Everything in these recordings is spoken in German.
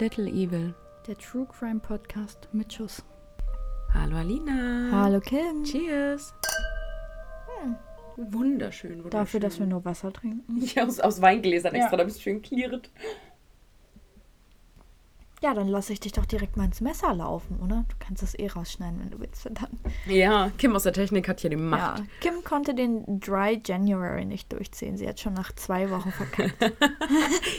Little Evil. Der True Crime Podcast mit Schuss. Hallo Alina. Hallo Kim. Cheers. Wunderschön, wunderschön. Dafür, dass wir nur Wasser trinken. Ja, aus, aus Weingläsern extra, Ja. damit es schön klirrt. Ja, dann lasse ich dich doch direkt mal ins Messer laufen, oder? Du kannst es eh rausschneiden, wenn du willst. Verdammt. Ja, Kim aus der Technik hat hier die Macht. Ja, Kim konnte den Dry January nicht durchziehen. Sie hat schon nach zwei Wochen verkackt.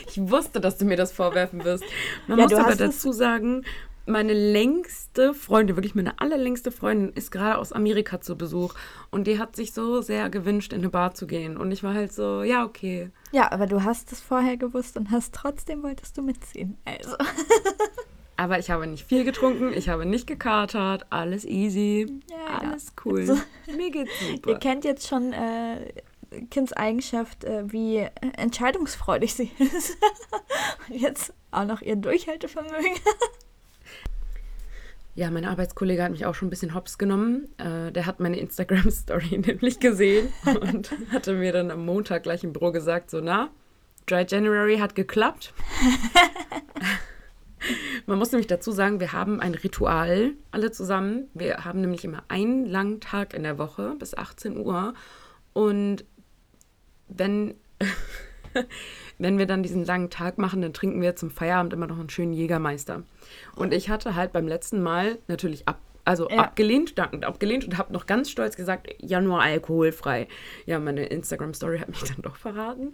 Ich wusste, dass du mir das vorwerfen wirst. Man Ja, muss aber dazu sagen, meine längste Freundin, wirklich meine allerlängste Freundin, ist gerade aus Amerika zu Besuch. Und die hat sich so sehr gewünscht, in eine Bar zu gehen. Und ich war halt so, ja, okay. ja, aber du hast es vorher gewusst und hast trotzdem wolltest du mitziehen. Also. Aber ich habe nicht viel getrunken, ich habe nicht gekatert, alles easy, Ja, alles cool. So. Mir geht's Ihr super. kennt jetzt schon äh, Kims Eigenschaft, äh, wie entscheidungsfreudig sie ist. und jetzt auch noch ihr Durchhaltevermögen. Ja, mein Arbeitskollege hat mich auch schon ein bisschen hops genommen. Äh, der hat meine Instagram-Story nämlich gesehen und hatte mir dann am Montag gleich im Büro gesagt, so, na, Dry January hat geklappt. Man muss nämlich dazu sagen, wir haben ein Ritual alle zusammen. Wir haben nämlich immer einen langen Tag in der Woche bis 18 Uhr. Und wenn, wenn wir dann diesen langen Tag machen, dann trinken wir zum Feierabend immer noch einen schönen Jägermeister. Und ich hatte halt beim letzten Mal natürlich ab, also Ja. abgelehnt, dankend abgelehnt und habe noch ganz stolz gesagt, Januar alkoholfrei. Ja, meine Instagram-Story hat mich dann doch verraten.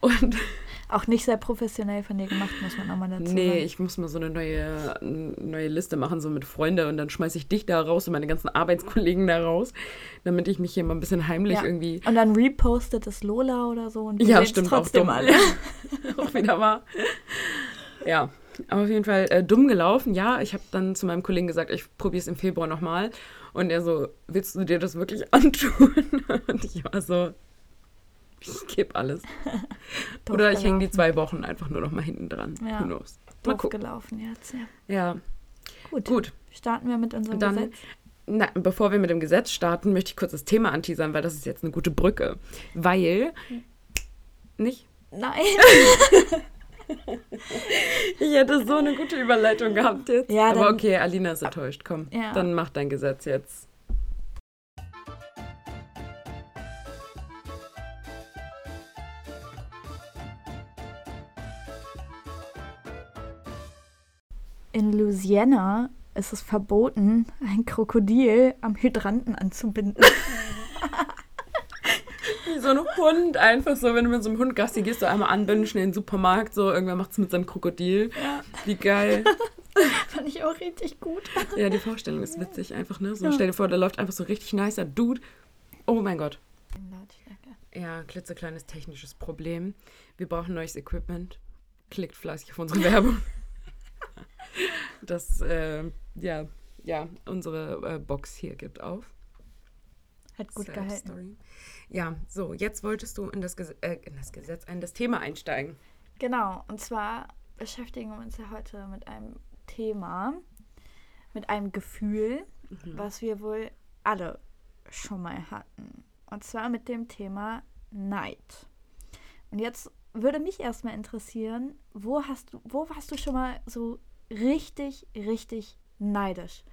Und Auch nicht sehr professionell von dir gemacht, muss man nochmal dazu nee, sagen. ich muss mal so eine neue, neue Liste machen, so mit Freunde und dann schmeiße ich dich da raus und meine ganzen Arbeitskollegen da raus, damit ich mich hier mal ein bisschen heimlich Ja. irgendwie. Und dann repostet es Lola oder so und Ja, stimmt, trotzdem auch alle. auch wieder war. Ja, aber auf jeden Fall äh, dumm gelaufen. Ja, ich habe dann zu meinem Kollegen gesagt, ich probiere es im Februar nochmal. Und er so, willst du dir das wirklich antun? Und ich war so, ich gebe alles. Oder ich hänge die zwei Wochen einfach nur noch mal hinten dran. Ja. Who knows? Mal Doof gucken. gelaufen jetzt, ja. Ja, Gut. gut. Starten wir mit unserem Dann, Gesetz. na, bevor wir mit dem Gesetz starten, möchte ich kurz das Thema anteasern, weil das ist jetzt eine gute Brücke. Weil, nicht? Nein. Ich hätte so eine gute Überleitung gehabt jetzt. Ja, Aber dann- okay, Alina ist enttäuscht. Komm, Ja. dann mach dein Gesetz jetzt. In Louisiana ist es verboten, ein Krokodil am Hydranten anzubinden. Wie so ein Hund, einfach so, wenn du mit so einem Hund Gassi gehst, so einmal anbünschen in den Supermarkt, so irgendwer macht es mit seinem Krokodil. Ja. Wie geil. Fand ich auch richtig gut. Ja, die Vorstellung ist witzig, einfach, ne? So, Ja. stell dir vor, da läuft einfach so richtig nicer Dude. Oh mein Gott. Ja, klitzekleines technisches Problem. Wir brauchen neues Equipment. Klickt fleißig auf unsere Werbung. Das, äh, ja, ja, unsere äh, Box hier gibt auf. Hat gut Sad gehalten. Story. Ja, so, jetzt wolltest du in das, Ges äh, in das Gesetz, in das Thema einsteigen. Genau, und zwar beschäftigen wir uns ja heute mit einem Thema, mit einem Gefühl, Mhm. was wir wohl alle schon mal hatten. Und zwar mit dem Thema Neid. Und jetzt würde mich erstmal interessieren, wo hast du, wo warst du schon mal so richtig, richtig neidisch?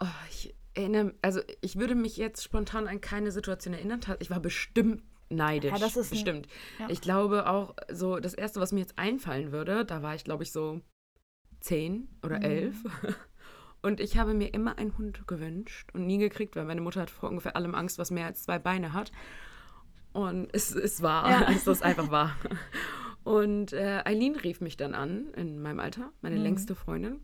Oh, ich erinnere, also ich würde mich jetzt spontan an keine Situation erinnern. Ich war bestimmt neidisch. Ja, das ist ein- bestimmt. ja. Ich glaube auch, so das Erste, was mir jetzt einfallen würde, da war ich, glaube ich, so zehn oder Mhm. elf. Und ich habe mir immer einen Hund gewünscht und nie gekriegt, weil meine Mutter hat vor ungefähr allem Angst, was mehr als zwei Beine hat. Und es ist wahr, Ja. es ist einfach wahr. Und äh, Eileen rief mich dann an, in meinem Alter, meine Mhm. längste Freundin,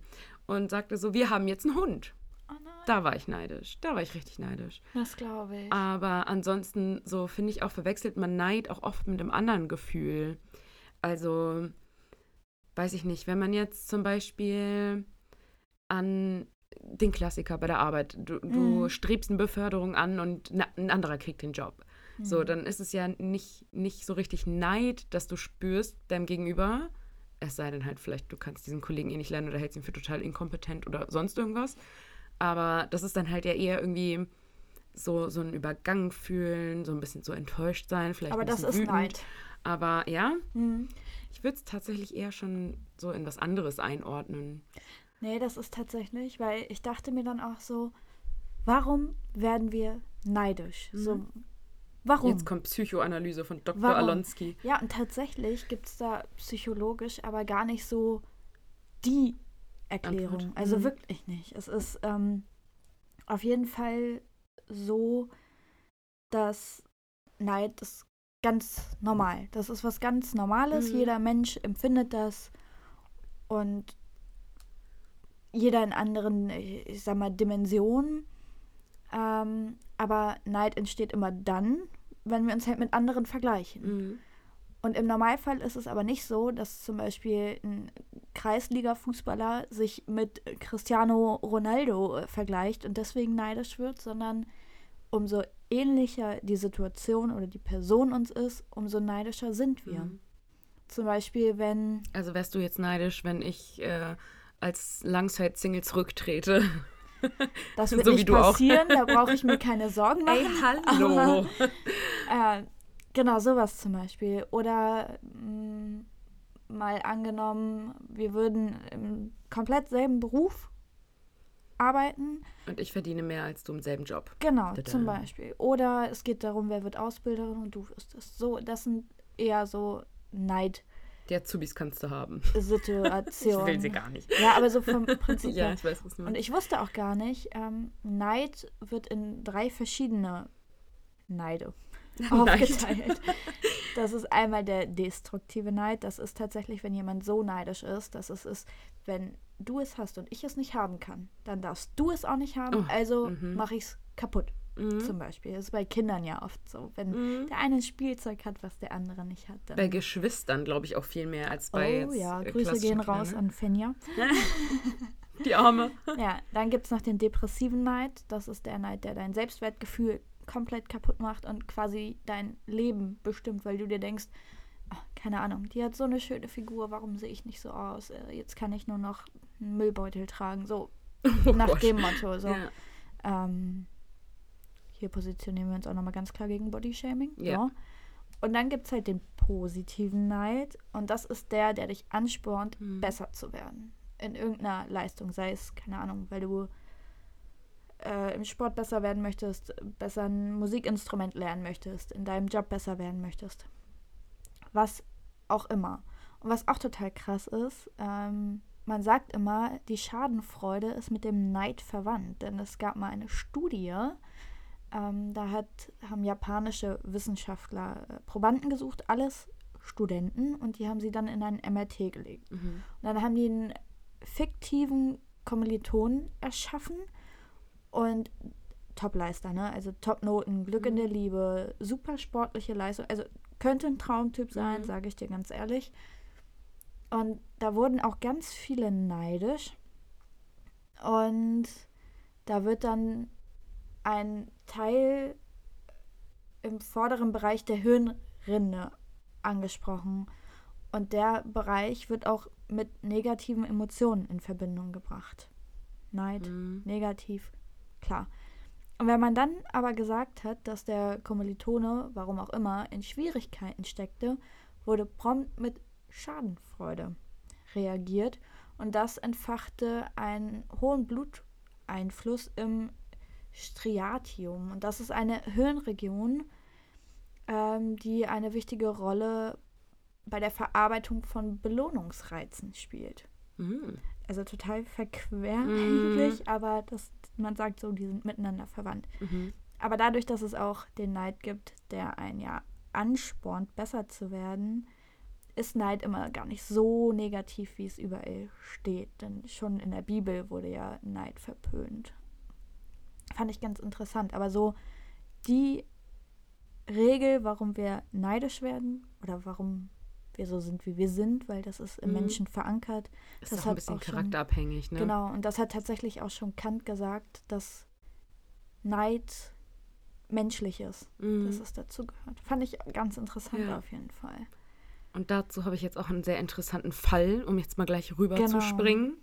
und sagte so, wir haben jetzt einen Hund. Oh. Da war ich neidisch. Da war ich richtig neidisch. Das glaube ich. Aber ansonsten, so finde ich auch, verwechselt man Neid auch oft mit einem anderen Gefühl. Also, weiß ich nicht, wenn man jetzt zum Beispiel an den Klassiker bei der Arbeit, du, du Mhm. strebst eine Beförderung an und na, ein anderer kriegt den Job. So, Hm. dann ist es ja nicht, nicht so richtig Neid, dass du spürst deinem Gegenüber. Es sei denn halt, vielleicht du kannst diesen Kollegen eh nicht lernen oder hältst ihn für total inkompetent oder sonst irgendwas. Aber das ist dann halt ja eher irgendwie so, so einen Übergang fühlen, so ein bisschen so enttäuscht sein, vielleicht Aber ein das ist wütend. Neid. Aber ja, Hm. ich würde es tatsächlich eher schon so in was anderes einordnen. Nee, das ist tatsächlich, weil ich dachte mir dann auch so, warum werden wir neidisch? So, warum? Jetzt kommt Psychoanalyse von Dr. Warum? Alonski. Ja, und tatsächlich gibt es da psychologisch aber gar nicht so die Erklärung. Antwort. Also Mhm. wirklich nicht. Es ist ähm, auf jeden Fall so, dass Neid ist ganz normal. Das ist was ganz Normales. Mhm. Jeder Mensch empfindet das und jeder in anderen, ich sag mal, Dimensionen. Ähm, aber Neid entsteht immer dann, wenn wir uns halt mit anderen vergleichen. Mhm. Und im Normalfall ist es aber nicht so, dass zum Beispiel ein Kreisliga-Fußballer sich mit Cristiano Ronaldo äh, vergleicht und deswegen neidisch wird, sondern umso ähnlicher die Situation oder die Person uns ist, umso neidischer sind wir. Mhm. Zum Beispiel, wenn Also wärst du jetzt neidisch, wenn ich äh, als Langzeit-Single zurücktrete? das wird So nicht passieren, da brauche ich mir keine Sorgen machen. hallo! Äh, genau, sowas zum Beispiel. Oder mh, mal angenommen, wir würden im komplett selben Beruf arbeiten. Und ich verdiene mehr als du im selben Job. Genau, Tada. zum Beispiel. Oder es geht darum, wer wird Ausbilderin und du wirst es. So, das sind eher so Die Azubis kannst du haben. Neidsituationen. Ich will sie gar nicht. Ja, aber so vom Prinzip Ja, her. ich weiß, was du Und meinst. ich wusste auch gar nicht, ähm, Neid wird in drei verschiedene Neide aufgeteilt. Das ist einmal der destruktive Neid. Das ist tatsächlich, wenn jemand so neidisch ist, dass es ist, wenn du es hast und ich es nicht haben kann, dann darfst du es auch nicht haben. Oh, also mhm. mache ich es kaputt. Mhm. Zum Beispiel. Das ist bei Kindern ja oft so. Wenn Mhm. der eine ein Spielzeug hat, was der andere nicht hat, dann. Bei Geschwistern, glaube ich, auch viel mehr als bei oh jetzt, ja, äh, Grüße gehen raus Kindern, an Finja. Die Arme. Ja, dann gibt es noch den depressiven Neid. Das ist der Neid, der dein Selbstwertgefühl komplett kaputt macht und quasi dein Leben bestimmt, weil du dir denkst, oh, keine Ahnung, die hat so eine schöne Figur, warum sehe ich nicht so aus? Äh, Jetzt kann ich nur noch einen Müllbeutel tragen. So, Oh nach Gott. dem Motto. So. Ja. Ähm, hier positionieren wir uns auch nochmal ganz klar gegen Bodyshaming. Ja. So. Und dann gibt es halt den positiven Neid. Und das ist der, der dich anspornt, Mhm. besser zu werden. In irgendeiner Leistung. Sei es, keine Ahnung, weil du äh, im Sport besser werden möchtest, besser ein Musikinstrument lernen möchtest, in deinem Job besser werden möchtest. Was auch immer. Und was auch total krass ist, ähm, man sagt immer, die Schadenfreude ist mit dem Neid verwandt. Denn es gab mal eine Studie, ähm, da hat, haben japanische Wissenschaftler äh, Probanden gesucht, alles Studenten, und die haben sie dann in ein MRT gelegt. Mhm. Und dann haben die einen fiktiven Kommilitonen erschaffen und Topleister, ne? Also Topnoten, Glück in der Liebe, super sportliche Leistung. Also könnte ein Traumtyp sein, Mhm. sage ich dir ganz ehrlich. Und da wurden auch ganz viele neidisch. Und da wird dann ein Teil im vorderen Bereich der Hirnrinde angesprochen. Und der Bereich wird auch mit negativen Emotionen in Verbindung gebracht. Neid, Mhm. negativ, klar. Und wenn man dann aber gesagt hat, dass der Kommilitone, warum auch immer, in Schwierigkeiten steckte, wurde prompt mit Schadenfreude reagiert und das entfachte einen hohen Bluteinfluss im Striatium. Und das ist eine Hirnregion, ähm, die eine wichtige Rolle bei der Verarbeitung von Belohnungsreizen spielt. Mhm. Also total verquer Mhm. eigentlich, aber das, man sagt so, die sind miteinander verwandt. Mhm. Aber dadurch, dass es auch den Neid gibt, der einen ja anspornt, besser zu werden, ist Neid immer gar nicht so negativ, wie es überall steht. Denn schon in der Bibel wurde ja Neid verpönt. Fand ich ganz interessant. Aber so die Regel, warum wir neidisch werden oder warum wir so sind, wie wir sind, weil das ist im Mhm. Menschen verankert. Ist Das auch ein bisschen auch schon- charakterabhängig, ne? Genau, und das hat tatsächlich auch schon Kant gesagt, dass Neid menschlich ist, Mhm. dass es dazu gehört. Fand ich ganz interessant Ja. auf jeden Fall. Und dazu habe ich jetzt auch einen sehr interessanten Fall, um jetzt mal gleich rüber Genau. zu springen.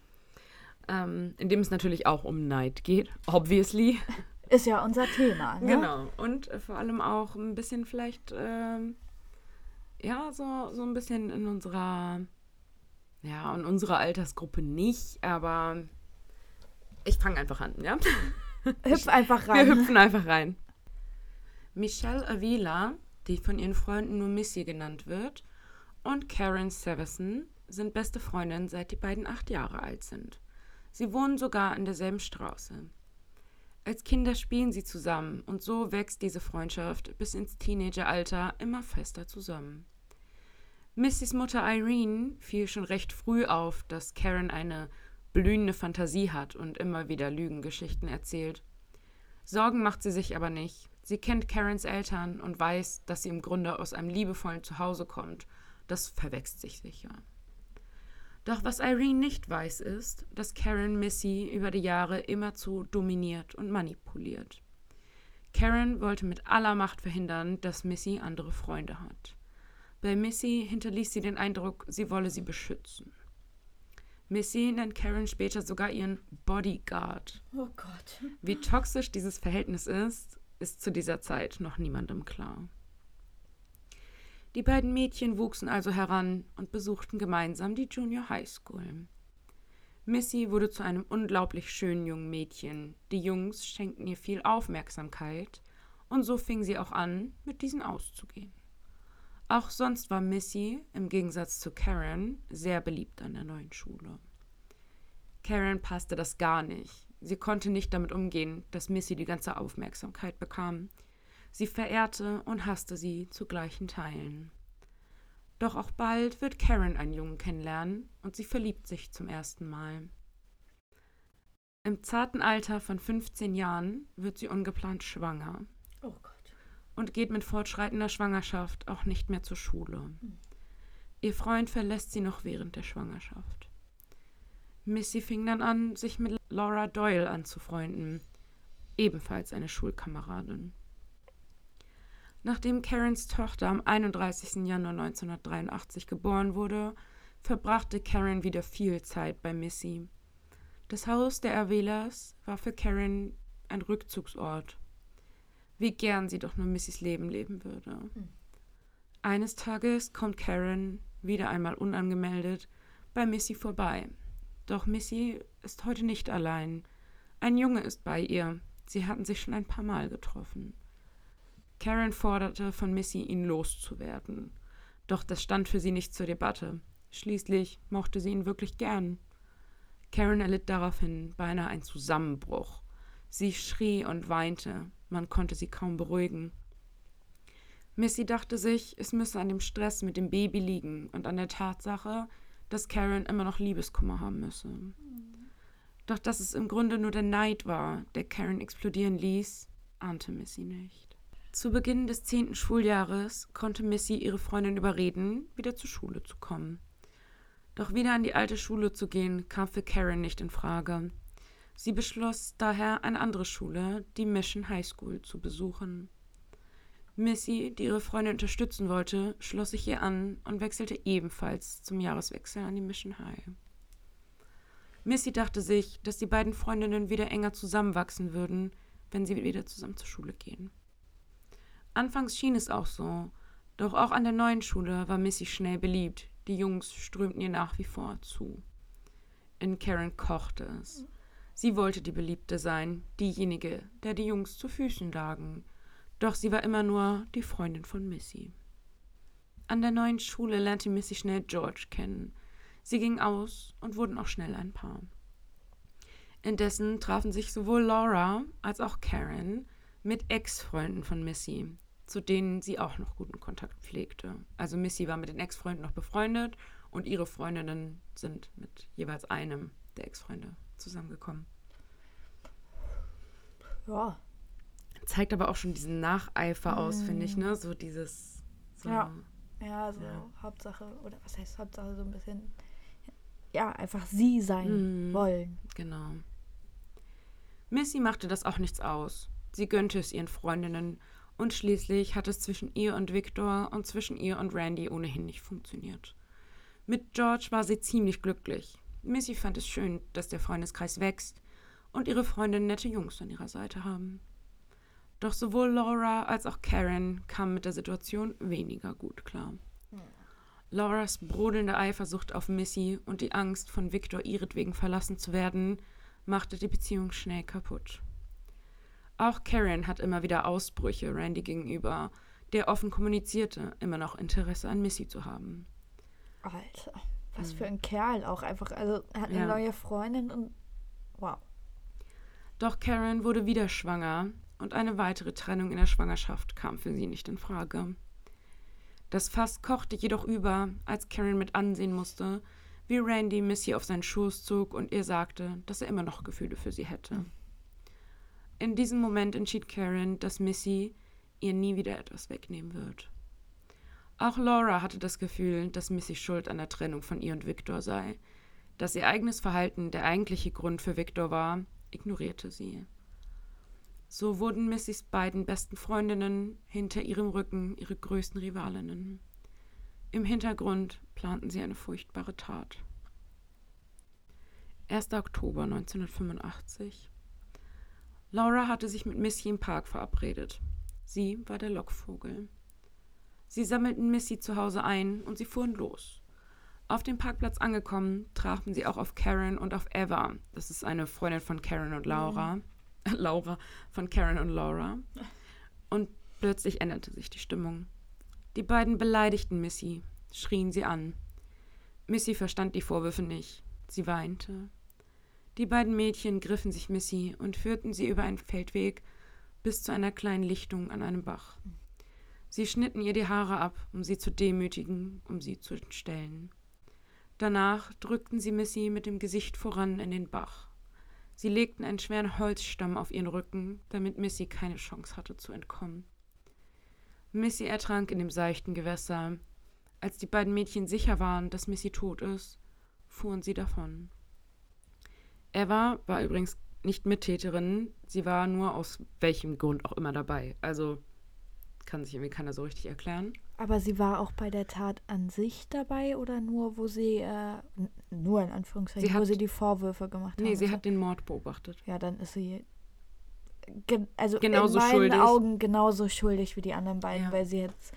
Ähm, in dem es natürlich auch um Neid geht, obviously. Ist ja unser Thema. Ne? Genau. Und äh, vor allem auch ein bisschen vielleicht, ähm, ja, so, so ein bisschen in unserer, ja, in unserer Altersgruppe nicht, aber ich fange einfach an, ja? Hüpf einfach rein. Wir hüpfen einfach rein. Michelle Avila, die von ihren Freunden nur Missy genannt wird, und Karen Severson sind beste Freundinnen, seit die beiden acht Jahre alt sind. Sie wohnen sogar in derselben Straße. Als Kinder spielen sie zusammen und so wächst diese Freundschaft bis ins Teenageralter immer fester zusammen. Missys Mutter Irene fiel schon recht früh auf, dass Karen eine blühende Fantasie hat und immer wieder Lügengeschichten erzählt. Sorgen macht sie sich aber nicht. Sie kennt Karens Eltern und weiß, dass sie im Grunde aus einem liebevollen Zuhause kommt. Das verwechselt sich sicher. Doch was Irene nicht weiß, ist, dass Karen Missy über die Jahre immerzu dominiert und manipuliert. Karen wollte mit aller Macht verhindern, dass Missy andere Freunde hat. Bei Missy hinterließ sie den Eindruck, sie wolle sie beschützen. Missy nennt Karen später sogar ihren Bodyguard. Oh Gott. Wie toxisch dieses Verhältnis ist, ist zu dieser Zeit noch niemandem klar. Die beiden Mädchen wuchsen also heran und besuchten gemeinsam die Junior High School. Missy wurde zu einem unglaublich schönen jungen Mädchen. Die Jungs schenkten ihr viel Aufmerksamkeit und so fing sie auch an, mit diesen auszugehen. Auch sonst war Missy, im Gegensatz zu Karen, sehr beliebt an der neuen Schule. Karen passte das gar nicht. Sie konnte nicht damit umgehen, dass Missy die ganze Aufmerksamkeit bekam. Sie verehrte und hasste sie zu gleichen Teilen. Doch auch bald wird Karen einen Jungen kennenlernen und sie verliebt sich zum ersten Mal. Im zarten Alter von 15 Jahren wird sie ungeplant schwanger. Oh. Und geht mit fortschreitender Schwangerschaft auch nicht mehr zur Schule. Hm. Ihr Freund verlässt sie noch während der Schwangerschaft. Missy fing dann an, sich mit Laura Doyle anzufreunden, ebenfalls eine Schulkameradin. Nachdem Karens Tochter am 31. Januar 1983 geboren wurde, verbrachte Karen wieder viel Zeit bei Missy. Das Haus der Erwählers war für Karen ein Rückzugsort. Wie gern sie doch nur Missys Leben leben würde. Hm. Eines Tages kommt Karen, wieder einmal unangemeldet, bei Missy vorbei. Doch Missy ist heute nicht allein. Ein Junge ist bei ihr. Sie hatten sich schon ein paar Mal getroffen. Karen forderte von Missy, ihn loszuwerden. Doch das stand für sie nicht zur Debatte. Schließlich mochte sie ihn wirklich gern. Karen erlitt daraufhin beinahe einen Zusammenbruch. Sie schrie und weinte, man konnte sie kaum beruhigen. Missy dachte sich, es müsse an dem Stress mit dem Baby liegen und an der Tatsache, dass Karen immer noch Liebeskummer haben müsse. Doch dass es im Grunde nur der Neid war, der Karen explodieren ließ, ahnte Missy nicht. Zu Beginn des zehnten Schuljahres konnte Missy ihre Freundin überreden, wieder zur Schule zu kommen. Doch wieder an die alte Schule zu gehen, kam für Karen nicht in Frage. Sie beschloss daher, eine andere Schule, die Mission High School, zu besuchen. Missy, die ihre Freundin unterstützen wollte, schloss sich ihr an und wechselte ebenfalls zum Jahreswechsel an die Mission High. Missy dachte sich, dass die beiden Freundinnen wieder enger zusammenwachsen würden, wenn sie wieder zusammen zur Schule gehen. Anfangs schien es auch so, doch auch an der neuen Schule war Missy schnell beliebt. Die Jungs strömten ihr nach wie vor zu. In Karen kochte es. Sie wollte die Beliebte sein, diejenige, der die Jungs zu Füßen lagen. Doch sie war immer nur die Freundin von Missy. An der neuen Schule lernte Missy schnell George kennen. Sie ging aus und wurden auch schnell ein Paar. Indessen trafen sich sowohl Laura als auch Karen mit Ex-Freunden von Missy, zu denen sie auch noch guten Kontakt pflegte. Also Missy war mit den Ex-Freunden noch befreundet und ihre Freundinnen sind mit jeweils einem der Ex-Freunde zusammengekommen. Ja. Zeigt aber auch schon diesen Nacheifer aus, finde ich, ne? So dieses. So, ja. Ja, so ja. Hauptsache, oder was heißt Hauptsache, so ein bisschen, ja, einfach sie sein mhm. wollen. Genau. Missy machte das auch nichts aus. Sie gönnte es ihren Freundinnen und schließlich hat es zwischen ihr und Victor und zwischen ihr und Randy ohnehin nicht funktioniert. Mit George war sie ziemlich glücklich. Missy fand es schön, dass der Freundeskreis wächst und ihre Freundinnen nette Jungs an ihrer Seite haben. Doch sowohl Laura als auch Karen kamen mit der Situation weniger gut klar. Lauras brodelnde Eifersucht auf Missy und die Angst, von Victor ihretwegen verlassen zu werden, machte die Beziehung schnell kaputt. Auch Karen hat immer wieder Ausbrüche Randy gegenüber, der offen kommunizierte, immer noch Interesse an Missy zu haben. Alter, was für ein Kerl auch einfach. Also er hat eine Ja. neue Freundin und wow. Doch Karen wurde wieder schwanger und eine weitere Trennung in der Schwangerschaft kam für sie nicht in Frage. Das Fass kochte jedoch über, als Karen mit ansehen musste, wie Randy Missy auf seinen Schoß zog und ihr sagte, dass er immer noch Gefühle für sie hätte. In diesem Moment entschied Karen, dass Missy ihr nie wieder etwas wegnehmen wird. Auch Laura hatte das Gefühl, dass Missy schuld an der Trennung von ihr und Victor sei. Dass ihr eigenes Verhalten der eigentliche Grund für Victor war, ignorierte sie. So wurden Missys beiden besten Freundinnen hinter ihrem Rücken ihre größten Rivalinnen. Im Hintergrund planten sie eine furchtbare Tat. 1. Oktober 1985. Laura hatte sich mit Missy im Park verabredet. Sie war der Lockvogel. Sie sammelten Missy zu Hause ein und sie fuhren los. Auf dem Parkplatz angekommen, trafen sie auch auf Karen und auf Eva. Das ist eine Freundin von Karen und Laura. Laura von Karen und Laura. Und plötzlich änderte sich die Stimmung. Die beiden beleidigten Missy, schrien sie an. Missy verstand die Vorwürfe nicht. Sie weinte. Die beiden Mädchen griffen sich Missy und führten sie über einen Feldweg bis zu einer kleinen Lichtung an einem Bach. Sie schnitten ihr die Haare ab, um sie zu demütigen, um sie zu entstellen. Danach drückten sie Missy mit dem Gesicht voran in den Bach. Sie legten einen schweren Holzstamm auf ihren Rücken, damit Missy keine Chance hatte zu entkommen. Missy ertrank in dem seichten Gewässer. Als die beiden Mädchen sicher waren, dass Missy tot ist, fuhren sie davon. Eva war übrigens nicht Mittäterin, sie war nur aus welchem Grund auch immer dabei. Also kann sich irgendwie keiner so richtig erklären. Aber sie war auch bei der Tat an sich dabei oder nur, wo sie, äh, nur in Anführungszeichen, Sie wo hat- sie die Vorwürfe gemacht Nee, haben? sie und hat den Mord beobachtet. Ja, dann ist sie ge also Genauso in meinen schuldig. Augen genauso schuldig wie die anderen beiden, Ja. weil sie jetzt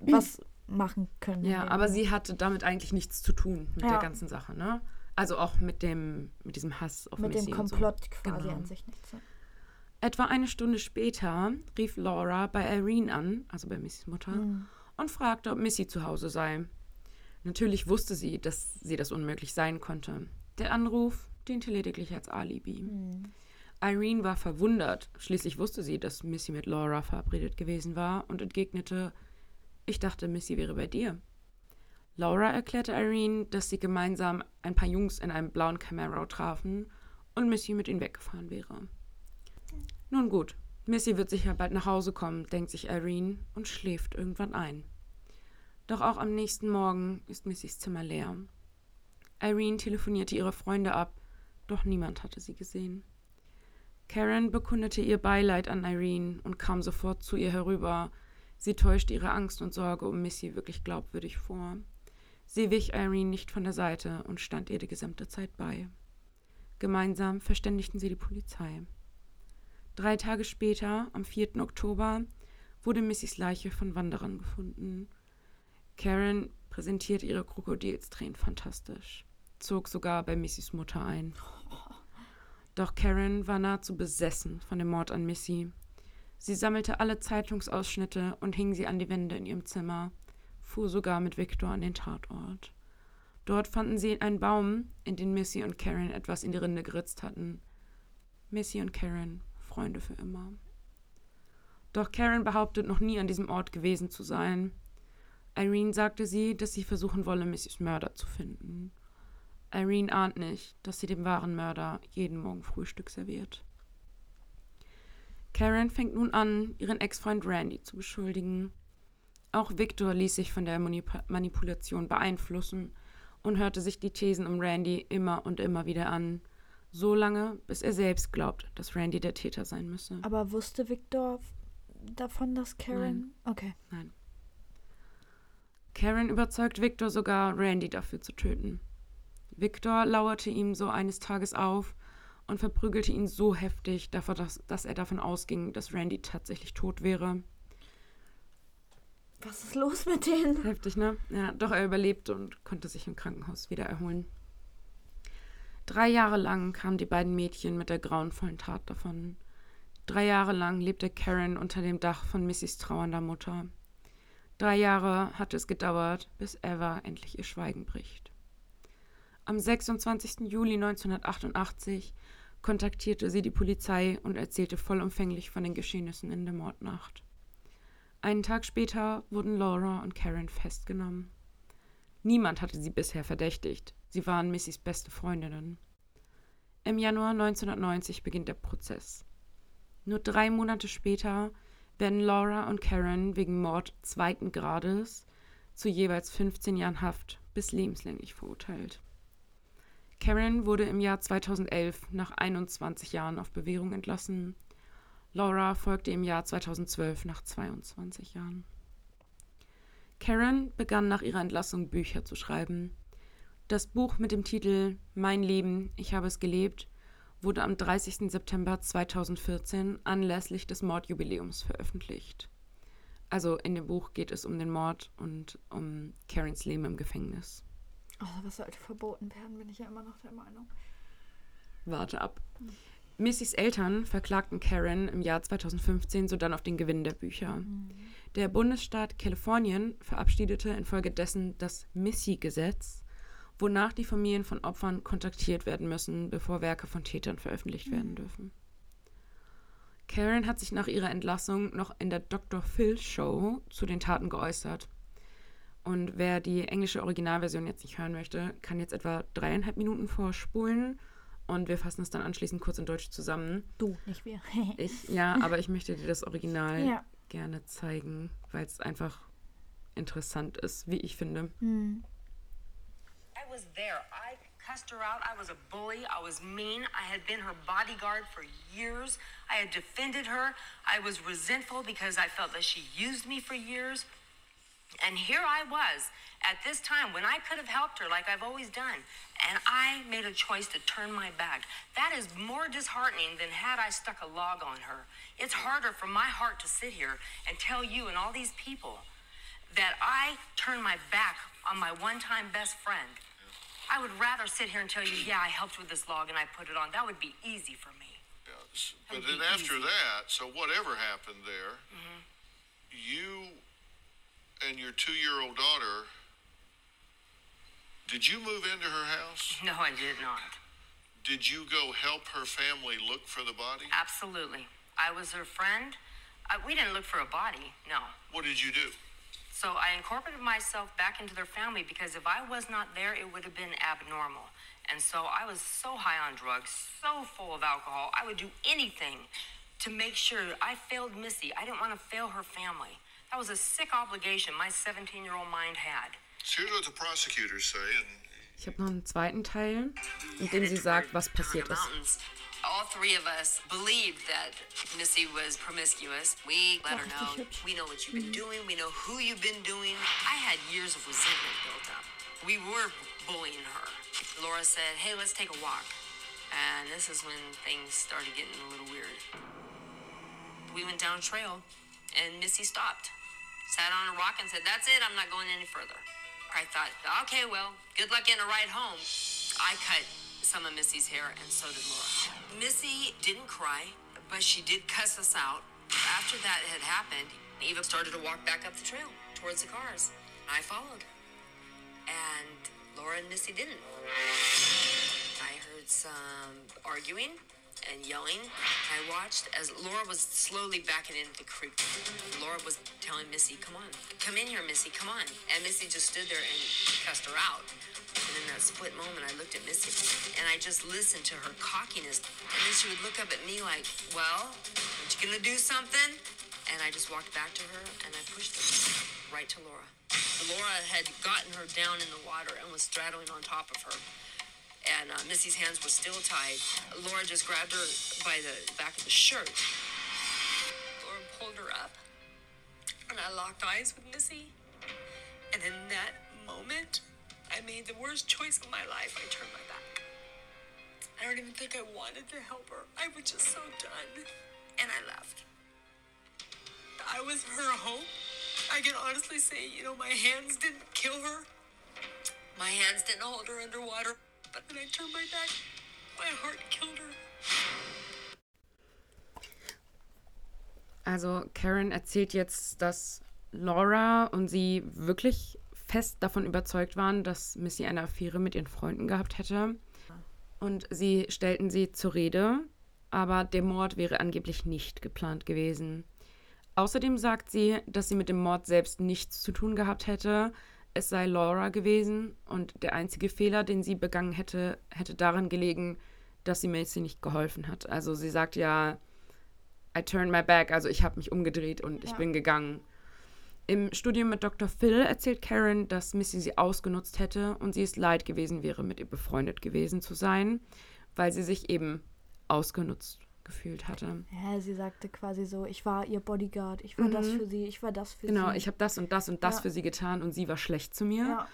was machen können. Ja, aber sie hatte damit eigentlich nichts zu tun mit Ja. der ganzen Sache, ne? Also auch mit dem, mit diesem Hass auf mit dem Missy und so. Komplott quasi Genau. an sich nichts. Etwa eine Stunde später rief Laura bei Irene an, also bei Missys Mutter, Mhm. und fragte, ob Missy zu Hause sei. Natürlich wusste sie, dass sie das unmöglich sein konnte. Der Anruf diente lediglich als Alibi. Mhm. Irene war verwundert. Schließlich wusste sie, dass Missy mit Laura verabredet gewesen war und entgegnete, ich dachte, Missy wäre bei dir. Laura erklärte Irene, dass sie gemeinsam ein paar Jungs in einem blauen Camaro trafen und Missy mit ihnen weggefahren wäre. Nun gut, Missy wird sicher bald nach Hause kommen, denkt sich Irene und schläft irgendwann ein. Doch auch am nächsten Morgen ist Missys Zimmer leer. Irene telefonierte ihre Freunde ab, doch niemand hatte sie gesehen. Karen bekundete ihr Beileid an Irene und kam sofort zu ihr herüber. Sie täuschte ihre Angst und Sorge um Missy wirklich glaubwürdig vor. Sie wich Irene nicht von der Seite und stand ihr die gesamte Zeit bei. Gemeinsam verständigten sie die Polizei. Drei Tage später, am 4. Oktober, wurde Missys Leiche von Wanderern gefunden. Karen präsentierte ihre Krokodilstränen fantastisch, zog sogar bei Missys Mutter ein. Doch Karen war nahezu besessen von dem Mord an Missy. Sie sammelte alle Zeitungsausschnitte und hing sie an die Wände in ihrem Zimmer, fuhr sogar mit Victor an den Tatort. Dort fanden sie einen Baum, in den Missy und Karen etwas in die Rinde geritzt hatten. Missy und Karen, Freunde für immer. Doch Karen behauptet, noch nie an diesem Ort gewesen zu sein. Irene sagte sie, dass sie versuchen wolle, Missys Mörder zu finden. Irene ahnt nicht, dass sie dem wahren Mörder jeden Morgen Frühstück serviert. Karen fängt nun an, ihren Ex-Freund Randy zu beschuldigen. Auch Victor ließ sich von der Manip Manipulation beeinflussen und hörte sich die Thesen um Randy immer und immer wieder an, so lange, bis er selbst glaubt, dass Randy der Täter sein müsse. Aber wusste Victor davon, dass Karen. Okay. Nein. Karen überzeugt Victor sogar, Randy dafür zu töten. Victor lauerte ihm so eines Tages auf und verprügelte ihn so heftig, dass er davon ausging, dass Randy tatsächlich tot wäre. Was ist los mit denen? Heftig, ne? Ja, doch er überlebte und konnte sich im Krankenhaus wieder erholen. Drei Jahre lang kamen die beiden Mädchen mit der grauenvollen Tat davon. Drei Jahre lang lebte Karen unter dem Dach von Missys trauernder Mutter. Drei Jahre hatte es gedauert, bis Eva endlich ihr Schweigen bricht. Am 26. Juli 1988 kontaktierte sie die Polizei und erzählte vollumfänglich von den Geschehnissen in der Mordnacht. Einen Tag später wurden Laura und Karen festgenommen. Niemand hatte sie bisher verdächtigt. Sie waren Missys beste Freundinnen. Im Januar 1990 beginnt der Prozess. Nur drei Monate später werden Laura und Karen wegen Mord zweiten Grades zu jeweils 15 Jahren Haft bis lebenslänglich verurteilt. Karen wurde im Jahr 2011 nach 21 Jahren auf Bewährung entlassen Laura folgte im Jahr 2012 nach 22 Jahren. Karen begann nach ihrer Entlassung Bücher zu schreiben. Das Buch mit dem Titel Mein Leben, ich habe es gelebt wurde am 30. September 2014 anlässlich des Mordjubiläums veröffentlicht. Also in dem Buch geht es um den Mord und um Karens Leben im Gefängnis. Oh, was sollte verboten werden, bin ich ja immer noch der Meinung. Warte ab. Missys Eltern verklagten Karen im Jahr 2015 sodann auf den Gewinn der Bücher. Mhm. Der Bundesstaat Kalifornien verabschiedete infolgedessen das Missy-Gesetz, wonach die Familien von Opfern kontaktiert werden müssen, bevor Werke von Tätern veröffentlicht mhm. werden dürfen. Karen hat sich nach ihrer Entlassung noch in der Dr. Phil Show zu den Taten geäußert. Und wer die englische Originalversion jetzt nicht hören möchte, kann jetzt etwa dreieinhalb Minuten vorspulen und wir fassen es dann anschließend kurz in Deutsch zusammen. Du, nicht wir. ich, ja, aber ich möchte dir das Original ja. gerne zeigen, weil es einfach interessant ist, wie ich finde. Mm. I was there. I cussed her out. I was a bully. I was mean. I had been her bodyguard for years. I had defended her. I was resentful because I felt that she used me for years. And here I was at this time when I could have helped her like I've always done, and I made a choice to turn my back. That is more disheartening than had I stuck a log on her. It's harder for my heart to sit here and tell you and all these people that I turned my back on my one time best friend. I would rather sit here and tell you, yeah, I helped with this log and I put it on. That would be easy for me. But then after easy. that, so whatever happened there, mm-hmm. you and your two year old daughter did you move into her house? No, I did not. Did you go help her family look for the body? Absolutely. I was her friend. I, we didn't look for a body, no. What did you do? So I incorporated myself back into their family because if I was not there, it would have been abnormal. And so I was so high on drugs, so full of alcohol, I would do anything to make sure I failed Missy. I didn't want to fail her family. That was a sick obligation my 17 year old mind had. Ich habe noch einen zweiten Teil, in dem sie sagt, was passiert ist. all three of us believed that Missy was promiscuous. We let her know, we know what you've been doing, we know who you've been doing. I had years of resentment built up. We were bullying her. Laura said, hey, let's take a walk. And this is when things started getting a little weird. We went down a trail, and Missy stopped, sat on a rock, and said, that's it, I'm not going any further. I thought, okay, well, good luck getting a ride home. I cut some of Missy's hair, and so did Laura. Missy didn't cry, but she did cuss us out. After that had happened, Eva started to walk back up the trail towards the cars. I followed. And Laura and Missy didn't. I heard some arguing and yelling. I watched as Laura was slowly backing into the creek. Laura was telling Missy, come on, come in here, Missy, come on. And Missy just stood there and cussed her out. And in that split moment, I looked at Missy and I just listened to her cockiness. And then she would look up at me like, well, aren't you gonna do something? And I just walked back to her and I pushed her right to Laura. Laura had gotten her down in the water and was straddling on top of her and uh, Missy's hands were still tied. Laura just grabbed her by the back of the shirt. Laura pulled her up, and I locked eyes with Missy. And in that moment, I made the worst choice of my life. I turned my back. I don't even think I wanted to help her. I was just so done. And I left. I was her hope. I can honestly say, you know, my hands didn't kill her. My hands didn't hold her underwater. But when I turned my back, my heart killed her. Also Karen erzählt jetzt, dass Laura und sie wirklich fest davon überzeugt waren, dass Missy eine Affäre mit ihren Freunden gehabt hätte. Und sie stellten sie zur Rede, aber der Mord wäre angeblich nicht geplant gewesen. Außerdem sagt sie, dass sie mit dem Mord selbst nichts zu tun gehabt hätte. Es sei Laura gewesen und der einzige Fehler, den sie begangen hätte, hätte daran gelegen, dass sie Macy nicht geholfen hat. Also sie sagt ja, I turned my back, also ich habe mich umgedreht und ich Ja. bin gegangen. Im Studium mit Dr. Phil erzählt Karen, dass Missy sie ausgenutzt hätte und sie es leid gewesen wäre, mit ihr befreundet gewesen zu sein, weil sie sich eben ausgenutzt gefühlt hatte. Ja, sie sagte quasi so, ich war ihr Bodyguard, ich war das Mhm. für sie, ich war das für Genau, sie. ich habe das und das und das Ja. für sie getan und sie war schlecht zu mir. ja.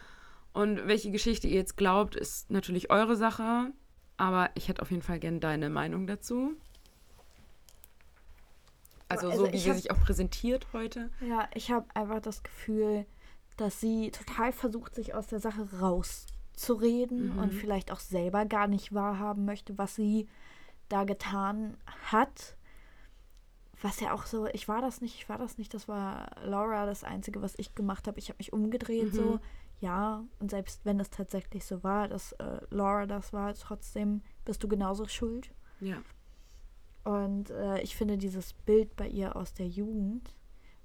Und welche Geschichte ihr jetzt glaubt, ist natürlich eure Sache, aber ich hätte auf jeden Fall gerne deine Meinung dazu. Also, Also so wie sie sich auch präsentiert heute. Ja, ich habe einfach das Gefühl, dass sie total versucht, sich aus der Sache rauszureden Mhm. und vielleicht auch selber gar nicht wahrhaben möchte, was sie da getan hat. Was ja auch so, ich war das nicht, ich war das nicht, das war Laura das Einzige, was ich gemacht habe. Ich habe mich umgedreht, Mhm. so, ja. Und selbst wenn es tatsächlich so war, dass äh, Laura das war, trotzdem bist du genauso schuld. Ja. Und äh, ich finde dieses Bild bei ihr aus der Jugend,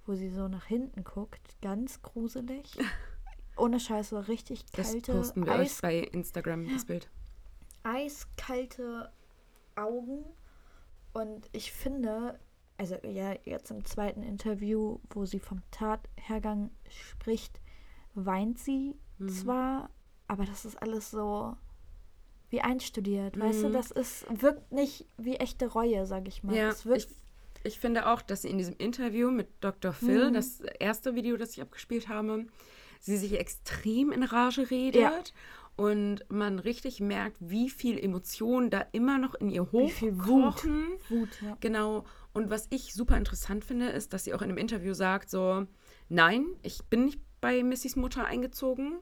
wo sie so nach hinten guckt, ganz gruselig. Ohne Scheiße, richtig Das kalte, posten wir Eis, euch bei Instagram, das Bild. eiskalte Augen. Und ich finde, also ja, jetzt im zweiten Interview, wo sie vom Tathergang spricht, weint sie Mhm. zwar, aber das ist alles so wie einstudiert, weißt du? Mhm. Das ist, wirkt nicht wie echte Reue, sag ich mal. Ja, ich, ich finde auch, dass sie in diesem Interview mit Dr. Phil, Mhm. das erste Video, das ich abgespielt habe, sie sich extrem in Rage redet und man richtig merkt, wie viel Emotionen da immer noch in ihr Wie viel Wut. hochkochen. Wut, ja. Genau. Und was ich super interessant finde, ist, dass sie auch in einem Interview sagt, so, nein, ich bin nicht bei Missys Mutter eingezogen,